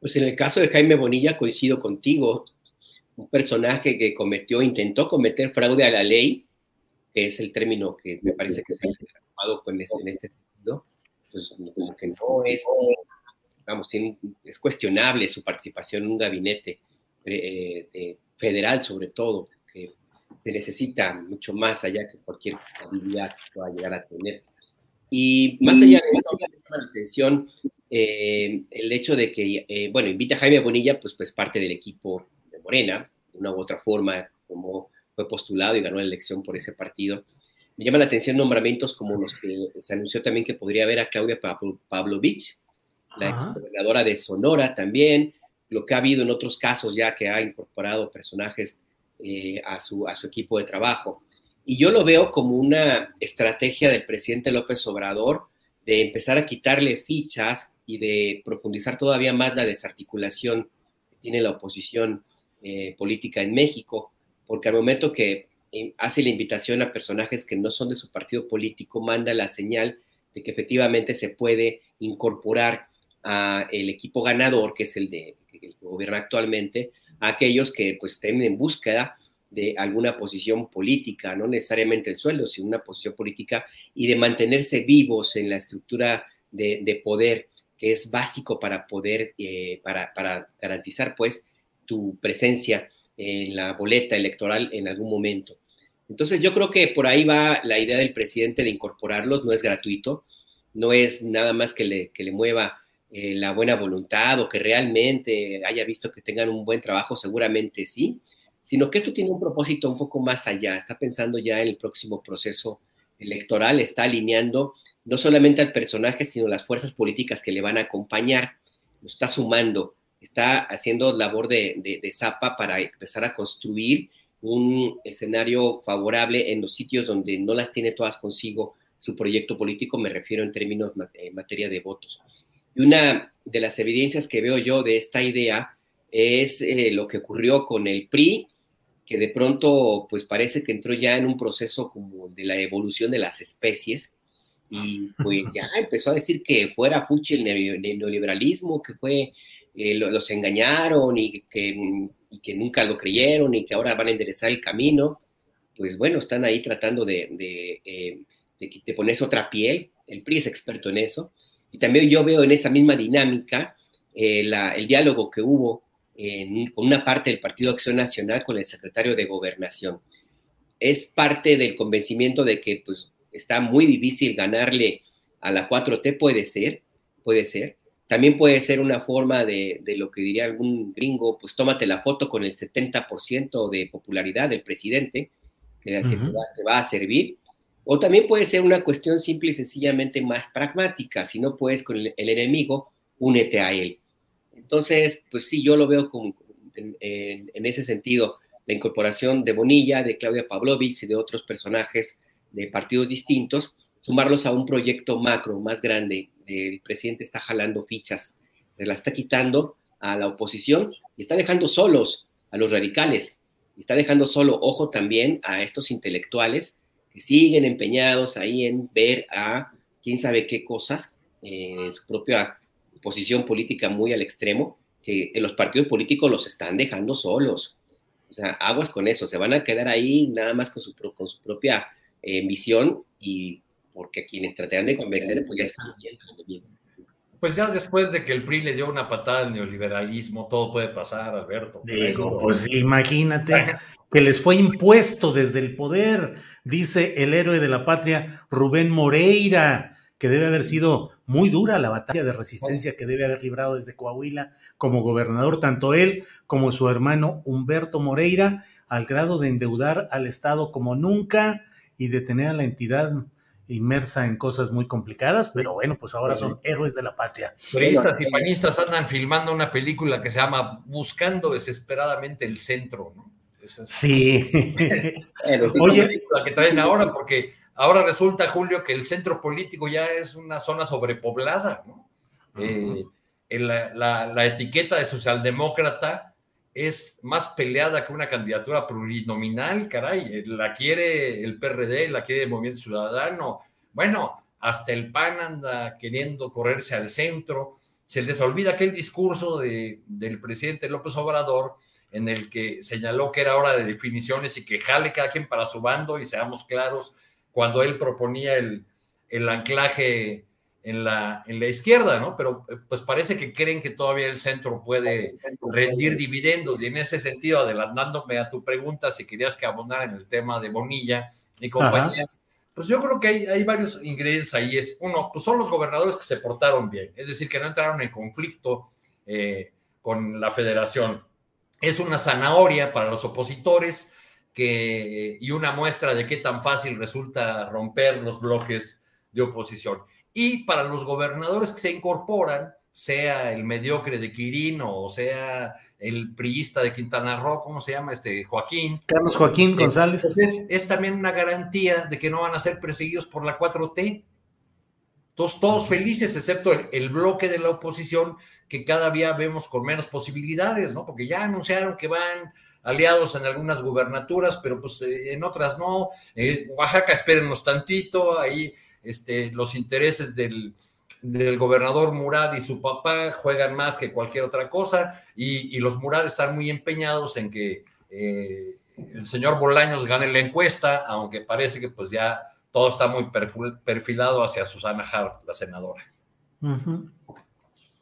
Pues en el caso de Jaime Bonilla coincido contigo, un personaje que cometió, intentó cometer fraude a la ley, que es el término que me parece que se ha tomado en este sentido, pues que no es, vamos, es cuestionable su participación en un gabinete eh, de federal sobre todo, que se necesita mucho más allá que cualquier habilidad que pueda llegar a tener. Y más allá de eso, me llama la atención eh, el hecho de que, eh, bueno, invita a Jaime Bonilla, pues, pues parte del equipo de Morena, de una u otra forma, como fue postulado y ganó la elección por ese partido. Me llama la atención nombramientos como los que se anunció también que podría haber a Claudia Pavlovich, la ex gobernadora de Sonora también, lo que ha habido en otros casos ya que ha incorporado personajes eh, a, su, a su equipo de trabajo. Y yo lo veo como una estrategia del presidente López Obrador de empezar a quitarle fichas y de profundizar todavía más la desarticulación que tiene la oposición eh, política en México, porque al momento que eh, hace la invitación a personajes que no son de su partido político, manda la señal de que efectivamente se puede incorporar a el equipo ganador, que es el de que gobierna actualmente, a aquellos que pues estén en búsqueda de alguna posición política, no necesariamente el sueldo, sino una posición política y de mantenerse vivos en la estructura de, poder que es básico para poder, eh, para, para garantizar pues tu presencia en la boleta electoral en algún momento. Entonces yo creo que por ahí va la idea del presidente de incorporarlos, no es gratuito, no es nada más que le, que le mueva eh, la buena voluntad o que realmente haya visto que tengan un buen trabajo, seguramente sí, sino que esto tiene un propósito un poco más allá, está pensando ya en el próximo proceso electoral, está alineando no solamente al personaje, sino las fuerzas políticas que le van a acompañar, está sumando, está haciendo labor de, de, zapa para empezar a construir un escenario favorable en los sitios donde no las tiene todas consigo su proyecto político, me refiero en términos en materia de votos. Y una de las evidencias que veo yo de esta idea es eh, lo que ocurrió con el PRI, que de pronto pues parece que entró ya en un proceso como de la evolución de las especies. Y pues ya empezó a decir que fuera fuchi el neoliberalismo, que fue eh, los engañaron y que, y que nunca lo creyeron y que ahora van a enderezar el camino, pues bueno, están ahí tratando de, de, eh, de, ponerse otra piel, el PRI es experto en eso, y también yo veo en esa misma dinámica eh, la, el diálogo que hubo con una parte del Partido Acción Nacional con el secretario de Gobernación. Es parte del convencimiento de que pues, está muy difícil ganarle a la 4T, puede ser, puede ser, también puede ser una forma de, lo que diría algún gringo, pues tómate la foto con el 70% de popularidad del presidente, que, te, va, a servir. O también puede ser una cuestión simple y sencillamente más pragmática. Si no puedes con el, enemigo, únete a él. Entonces, pues sí, yo lo veo con, en, ese sentido. La incorporación de Bonilla, de Claudia Pavlovich y de otros personajes de partidos distintos, sumarlos a un proyecto macro más grande. El presidente está jalando fichas, se la está quitando a la oposición y está dejando solos a los radicales. está dejando solo, ojo también, a estos intelectuales que siguen empeñados ahí en ver a quién sabe qué cosas en su propia posición política muy al extremo, que los partidos políticos los están dejando solos. O sea, aguas con eso, se van a quedar ahí nada más con su, con su propia eh, visión y porque quienes tratan de convencer, pues ya están bien. Pues ya después de que el PRI le dio una patada al neoliberalismo, todo puede pasar, Alberto. Digo, pues imagínate que les fue impuesto desde el poder, dice el héroe de la patria, Rubén Moreira, que debe haber sido muy dura la batalla de resistencia que debe haber librado desde Coahuila como gobernador, tanto él como su hermano Humberto Moreira, al grado de endeudar al Estado como nunca y de tener a la entidad inmersa en cosas muy complicadas, pero bueno, pues ahora son héroes de la patria. Turistas y panistas andan filmando una película que se llama Buscando desesperadamente el centro, ¿no? Sí. es Oye, película que traen ahora porque ahora resulta, Julio, que el centro político ya es una zona sobrepoblada, ¿no? Eh, la, la, etiqueta de socialdemócrata es más peleada que una candidatura plurinominal, caray, la quiere el PRD, la quiere el Movimiento Ciudadano, bueno, hasta el PAN anda queriendo correrse al centro, se les olvida aquel discurso de, del presidente López Obrador en el que señaló que era hora de definiciones y que jale cada quien para su bando y seamos claros, cuando él proponía el, el anclaje en la, en la izquierda, ¿no? Pero eh, pues parece que creen que todavía el centro puede rendir dividendos y en ese sentido, adelantándome a tu pregunta, si querías que abonara en el tema de Bonilla y compañía, pues yo creo que hay, hay, varios ingredientes ahí. Es uno, pues son los gobernadores que se portaron bien, es decir, que no entraron en conflicto eh, con la federación. Es una zanahoria para los opositores que, y una muestra de qué tan fácil resulta romper los bloques de oposición. Y para los gobernadores que se incorporan, sea el mediocre de Quirino o sea el priista de Quintana Roo, ¿cómo se llama? Este Joaquín. Carlos Joaquín eh, González. Es, también una garantía de que no van a ser perseguidos por la 4T. Todos, todos felices, excepto el, bloque de la oposición, que cada día vemos con menos posibilidades, ¿no? Porque ya anunciaron que van aliados en algunas gubernaturas, pero pues eh, en otras no. Eh, Oaxaca, espérenos tantito, ahí este, los intereses del, gobernador Murad y su papá juegan más que cualquier otra cosa y, los Murad están muy empeñados en que eh, el señor Bolaños gane la encuesta, aunque parece que pues ya todo está muy perfilado hacia Susana Hart, la senadora.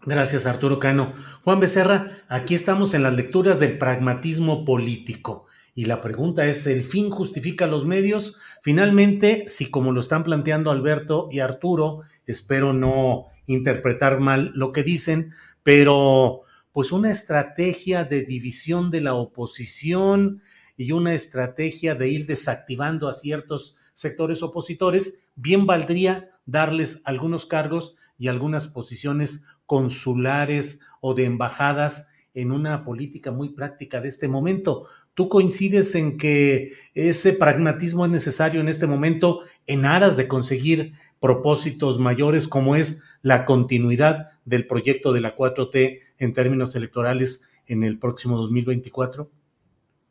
Gracias, Arturo Cano. Juan Becerra, aquí estamos en las lecturas del pragmatismo político. Y la pregunta es, ¿el fin justifica los medios? Finalmente, si como lo están planteando Alberto y Arturo, espero no interpretar mal lo que dicen, pero pues una estrategia de división de la oposición y una estrategia de ir desactivando a ciertos sectores opositores, bien valdría darles algunos cargos y algunas posiciones consulares o de embajadas en una política muy práctica de este momento. ¿Tú coincides en que ese pragmatismo es necesario en este momento en aras de conseguir propósitos mayores como es la continuidad del proyecto de la 4T en términos electorales en el próximo 2024?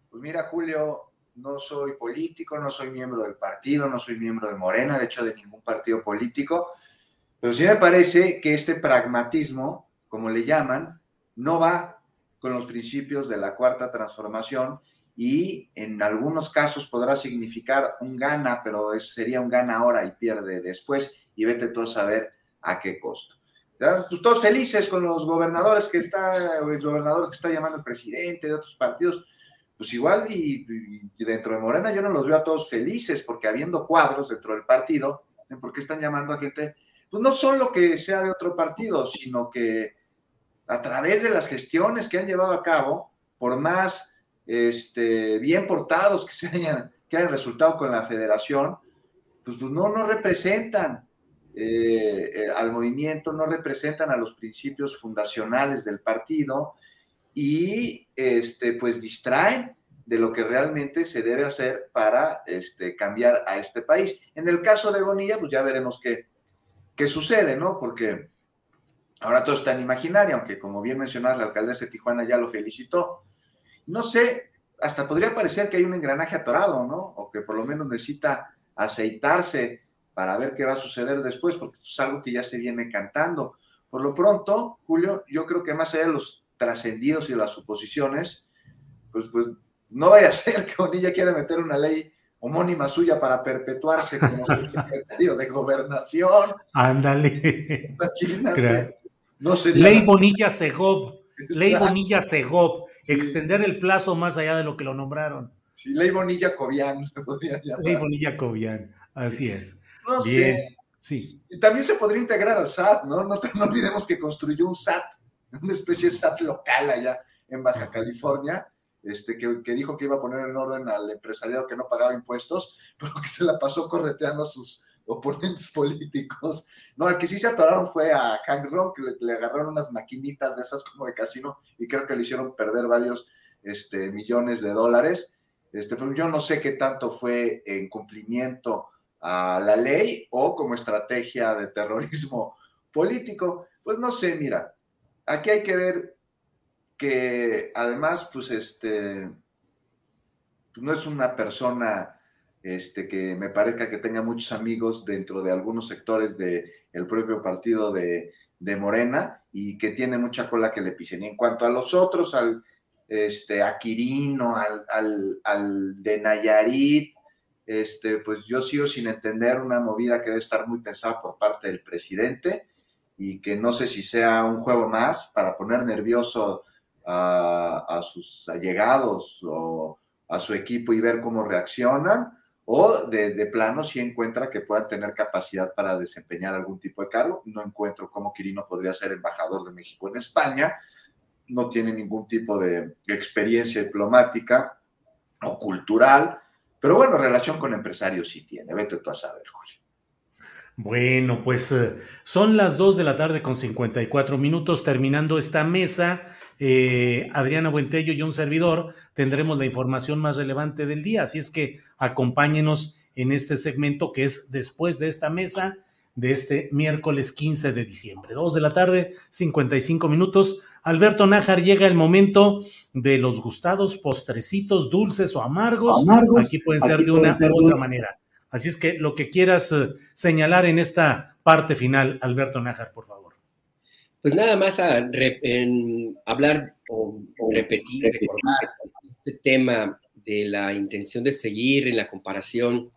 Pues mira, Julio, no soy político, no soy miembro del partido, no soy miembro de Morena, de hecho de ningún partido político, pero sí me parece que este pragmatismo, como le llaman, no va con los principios de la cuarta transformación y en algunos casos podrá significar un gana, pero sería un gana ahora y pierde después y vete tú a saber a qué costo. Pues todos felices con los gobernadores que está, el gobernador que está llamando el presidente de otros partidos, pues igual y, dentro de Morena yo no los veo a todos felices porque habiendo cuadros dentro del partido, ¿por qué están llamando a gente? Pues no solo que sea de otro partido, sino que a través de las gestiones que han llevado a cabo, por más este, bien portados que se hayan, que hayan resultado con la federación, pues, no, no representan eh, eh, al movimiento, no representan a los principios fundacionales del partido y este, pues distraen de lo que realmente se debe hacer para este, cambiar a este país. En el caso de Bonilla, pues ya veremos qué, qué sucede, ¿no? Porque ahora todo está en imaginaria, aunque como bien mencionaba la alcaldesa de Tijuana ya lo felicitó. No sé, hasta podría parecer que hay un engranaje atorado, ¿no? O que por lo menos necesita aceitarse para ver qué va a suceder después, porque es algo que ya se viene cantando. Por lo pronto, Julio, yo creo que más allá de los trascendidos y las suposiciones, pues, pues no vaya a ser que Bonilla quiera meter una ley homónima suya para perpetuarse como secretario de gobernación. Ándale. No ley Bonilla Segov. Ley Bonilla Segov. Extender el plazo más allá de lo que lo nombraron. Sí, ley Bonilla Cobian. Ley Bonilla Cobian. Así es. No sé. Sí. Y también se podría integrar al SAT, ¿no? No, no olvidemos que construyó un SAT una especie de SAT local allá en Baja California, este, que, que, dijo que iba a poner en orden al empresariado que no pagaba impuestos, pero que se la pasó correteando a sus oponentes políticos. No, al que sí se atoraron fue a Hank Ron, que le, agarraron unas maquinitas de esas como de casino y creo que le hicieron perder varios este, millones de dólares. Este, pero yo no sé qué tanto fue en cumplimiento a la ley o como estrategia de terrorismo político. Pues no sé, mira, Aquí hay que ver que además, pues este, pues, no es una persona este, que me parezca que tenga muchos amigos dentro de algunos sectores del propio partido de, Morena y que tiene mucha cola que le pisen. Y en cuanto a los otros, al este, a Quirino, al, al, al de Nayarit, este, pues yo sigo sin entender una movida que debe estar muy pensada por parte del presidente y que no sé si sea un juego más para poner nervioso a, sus allegados o a su equipo y ver cómo reaccionan, o de, plano si encuentra que puedan tener capacidad para desempeñar algún tipo de cargo. No encuentro cómo Quirino podría ser embajador de México en España, no tiene ningún tipo de experiencia diplomática o cultural, pero bueno, relación con empresarios sí tiene, vete tú a saber, Julio. Bueno, pues eh, son las 2 de la tarde con 54 minutos terminando esta mesa. Eh, Adriana Buentello y un servidor tendremos la información más relevante del día, así es que acompáñenos en este segmento que es después de esta mesa de este miércoles 15 de diciembre. 2 de la tarde, 55 minutos. Alberto Nájar, llega el momento de los gustados postrecitos, dulces o amargos. Aquí pueden ser de una u otra manera. Así es que lo que quieras eh, señalar en esta parte final, Alberto Nájar, por favor. Pues nada más a hablar o, repetir, recordar este tema de la intención de seguir en la comparación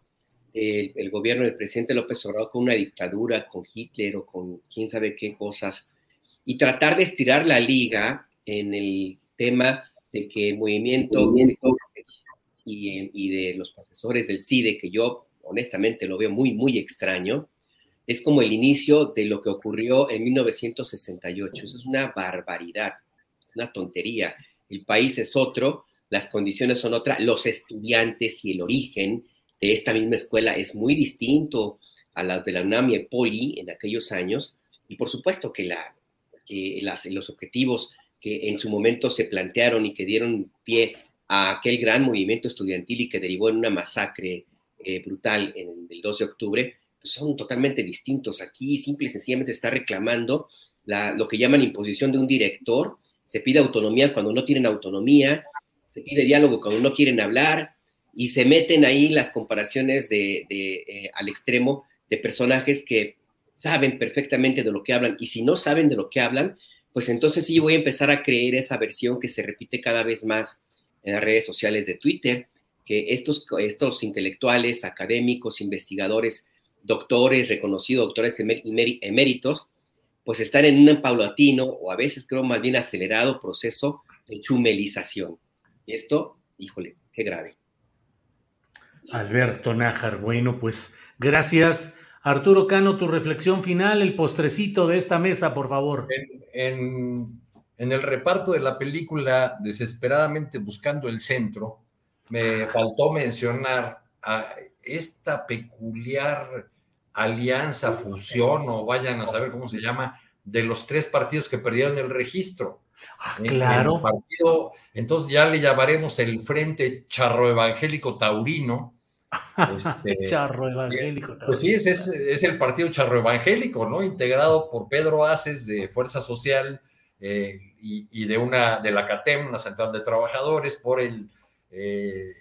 del gobierno del presidente López Obrador con una dictadura, con Hitler o con quién sabe qué cosas. y tratar de estirar la liga en el tema de que el movimiento y, y de los profesores del CIDE, que yo honestamente lo veo muy, muy extraño, es como el inicio de lo que ocurrió en 1968. Eso es una barbaridad, una tontería. El país es otro, las condiciones son otras, los estudiantes y el origen de esta misma escuela es muy distinto a las de la UNAM y el Poli en aquellos años. Y por supuesto que, la, que los objetivos que en su momento se plantearon y que dieron pie a aquel gran movimiento estudiantil y que derivó en una masacre eh, brutal en el 12 de octubre, pues son totalmente distintos. Aquí simple y sencillamente está reclamando la, lo que llaman imposición de un director, se pide autonomía cuando no tienen autonomía, se pide diálogo cuando no quieren hablar y se meten ahí las comparaciones de, eh, al extremo de personajes que saben perfectamente de lo que hablan y si no saben de lo que hablan, pues entonces sí voy a empezar a creer esa versión que se repite cada vez más en las redes sociales de Twitter, que estos, estos intelectuales, académicos, investigadores, doctores, reconocidos doctores eméritos, pues están en un paulatino o a veces creo más bien acelerado proceso de chumelización. Y esto, híjole, qué grave. Alberto Nájar, bueno, pues gracias. Arturo Cano, tu reflexión final, el postrecito de esta mesa, por favor. En, en el reparto de la película Desesperadamente Buscando el Centro, me faltó mencionar a esta peculiar alianza, fusión o vayan a saber cómo se llama, de los tres partidos que perdieron el registro. Ah, claro. partido, entonces ya le llamaremos el Frente Charro Evangélico Taurino. Este, charro Evangélico Taurino. Pues sí, es, es, el partido Charro Evangélico, ¿no? Integrado por Pedro Aces de Fuerza Social eh, y, de una de la CATEM, una central de trabajadores, por el eh,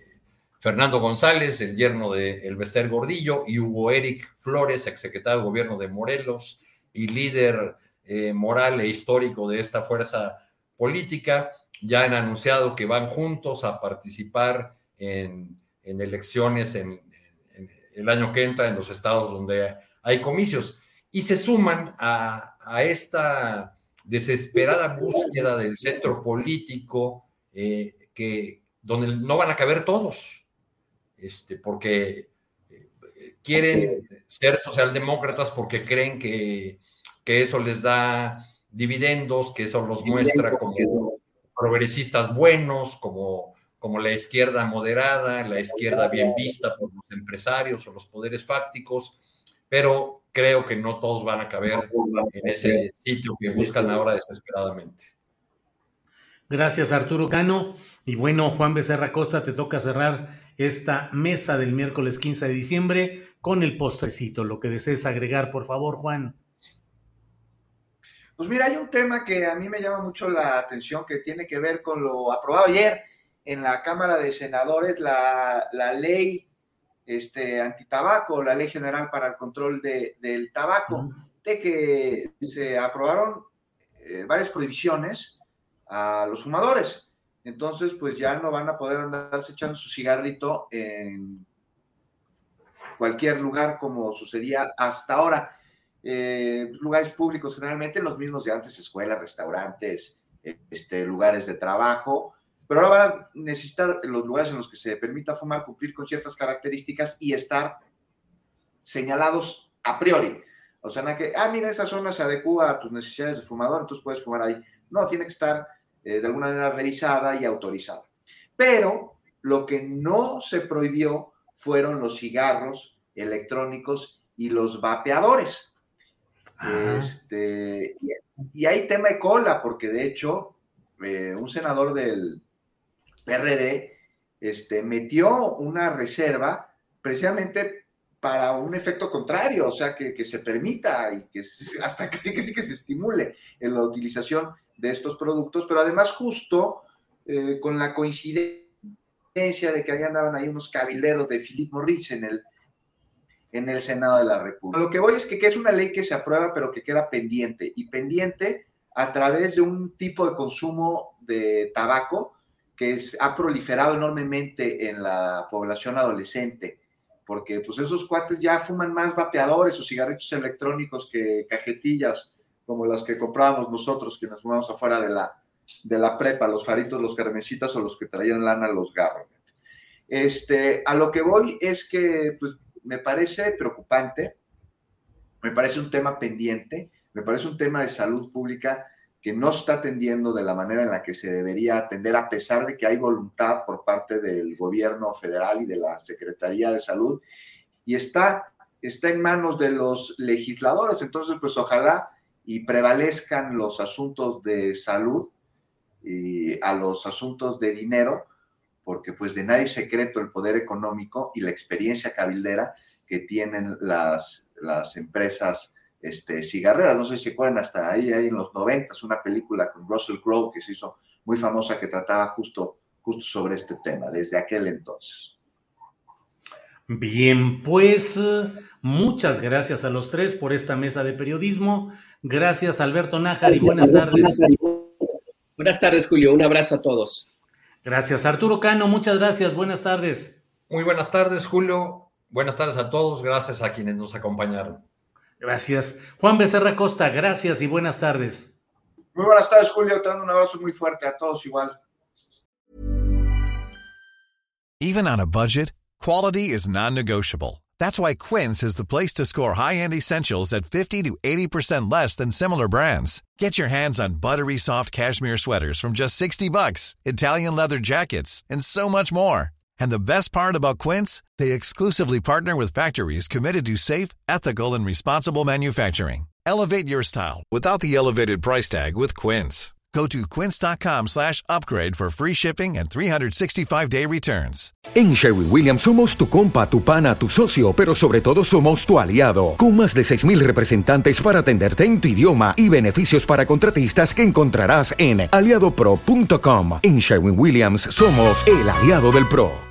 Fernando González, el yerno de Elvester Gordillo, y Hugo Eric Flores, exsecretario de gobierno de Morelos y líder eh, moral e histórico de esta fuerza política, ya han anunciado que van juntos a participar en, elecciones en, el año que entra en los estados donde hay comicios. Y se suman a, esta desesperada búsqueda del centro político eh, que, donde no van a caber todos este, porque eh, quieren ser socialdemócratas porque creen que, eso les da dividendos, que eso los muestra como progresistas buenos, como, como la izquierda moderada, la izquierda bien vista por los empresarios o los poderes fácticos, pero creo que no todos van a caber en ese sitio que buscan ahora desesperadamente. Gracias, Arturo Cano. Y bueno, Juan Becerra Costa, te toca cerrar esta mesa del miércoles 15 de diciembre con el postrecito. Lo que desees agregar, por favor, Juan. Pues mira, hay un tema que a mí me llama mucho la atención que tiene que ver con lo aprobado ayer en la Cámara de Senadores, la, ley este, antitabaco, la ley general para el control del tabaco, de que se aprobaron eh, varias prohibiciones a los fumadores. Entonces, pues ya no van a poder andarse echando su cigarrito en cualquier lugar como sucedía hasta ahora. Eh, lugares públicos generalmente los mismos de antes, escuelas, restaurantes, este, lugares de trabajo, pero ahora van a necesitar los lugares en los que se permita fumar cumplir con ciertas características y estar señalados a priori. O sea, no que, ah, mira, esa zona se adecua a tus necesidades de fumador, entonces puedes fumar ahí. No, tiene que estar eh, de alguna manera revisada y autorizada. Pero lo que no se prohibió fueron los cigarros electrónicos y los vapeadores. Este, y, hay tema de cola, porque de hecho, eh, un senador del PRD este, metió una reserva precisamente para un efecto contrario, o sea, que, se permita y que hasta que, que sí que se estimule en la utilización de estos productos, pero además justo eh, con la coincidencia de que ahí andaban ahí unos cabileros de Philip Morris en el, en el Senado de la República. Lo que voy es que, es una ley que se aprueba, pero que queda pendiente, y pendiente a través de un tipo de consumo de tabaco que ha proliferado enormemente en la población adolescente porque pues esos cuates ya fuman más vapeadores o cigarritos electrónicos que cajetillas como las que comprábamos nosotros, que nos fuimos afuera de la, de la prepa, los faritos, los carmencitas o los que traían lana, los garros. Este, a lo que voy es que pues, me parece preocupante, me parece un tema pendiente, me parece un tema de salud pública que no está atendiendo de la manera en la que se debería atender, a pesar de que hay voluntad por parte del gobierno federal y de la Secretaría de Salud, y está, está en manos de los legisladores. Entonces, pues ojalá y prevalezcan los asuntos de salud y a los asuntos de dinero, porque pues de nadie secreto el poder económico y la experiencia cabildera que tienen las, las empresas este, cigarreras. No sé si se acuerdan, hasta ahí, ahí en los 90, una película con Russell Crowe que se hizo muy famosa que trataba justo, justo sobre este tema, desde aquel entonces. Bien, pues muchas gracias a los tres por esta mesa de periodismo. Gracias, Alberto Nájar, y buenas tardes. Buenas tardes, Julio. Un abrazo a todos. Gracias, Arturo Cano. Muchas gracias. Buenas tardes. Muy buenas tardes, Julio. Buenas tardes a todos. Gracias a quienes nos acompañaron. Gracias. Juan Becerra Costa, gracias y buenas tardes. Muy buenas tardes, Julio. Te mando un abrazo muy fuerte a todos igual. Even on a budget, quality is non-negotiable. That's why Quince is the place to score high-end essentials at 50 to 80% less than similar brands. Get your hands on buttery soft cashmere sweaters from just 60 bucks, Italian leather jackets, and so much more. And the best part about Quince, they exclusively partner with factories committed to safe, ethical, and responsible manufacturing. Elevate your style without the elevated price tag with Quince. Go to quince.com slash upgrade for free shipping and 365-day returns. En Sherwin Williams somos tu compa, tu pana, tu socio, pero sobre todo somos tu aliado, con más de 6,000 representantes para atenderte en tu idioma y beneficios para contratistas que encontrarás en aliadopro.com. En Sherwin Williams somos el aliado del PRO.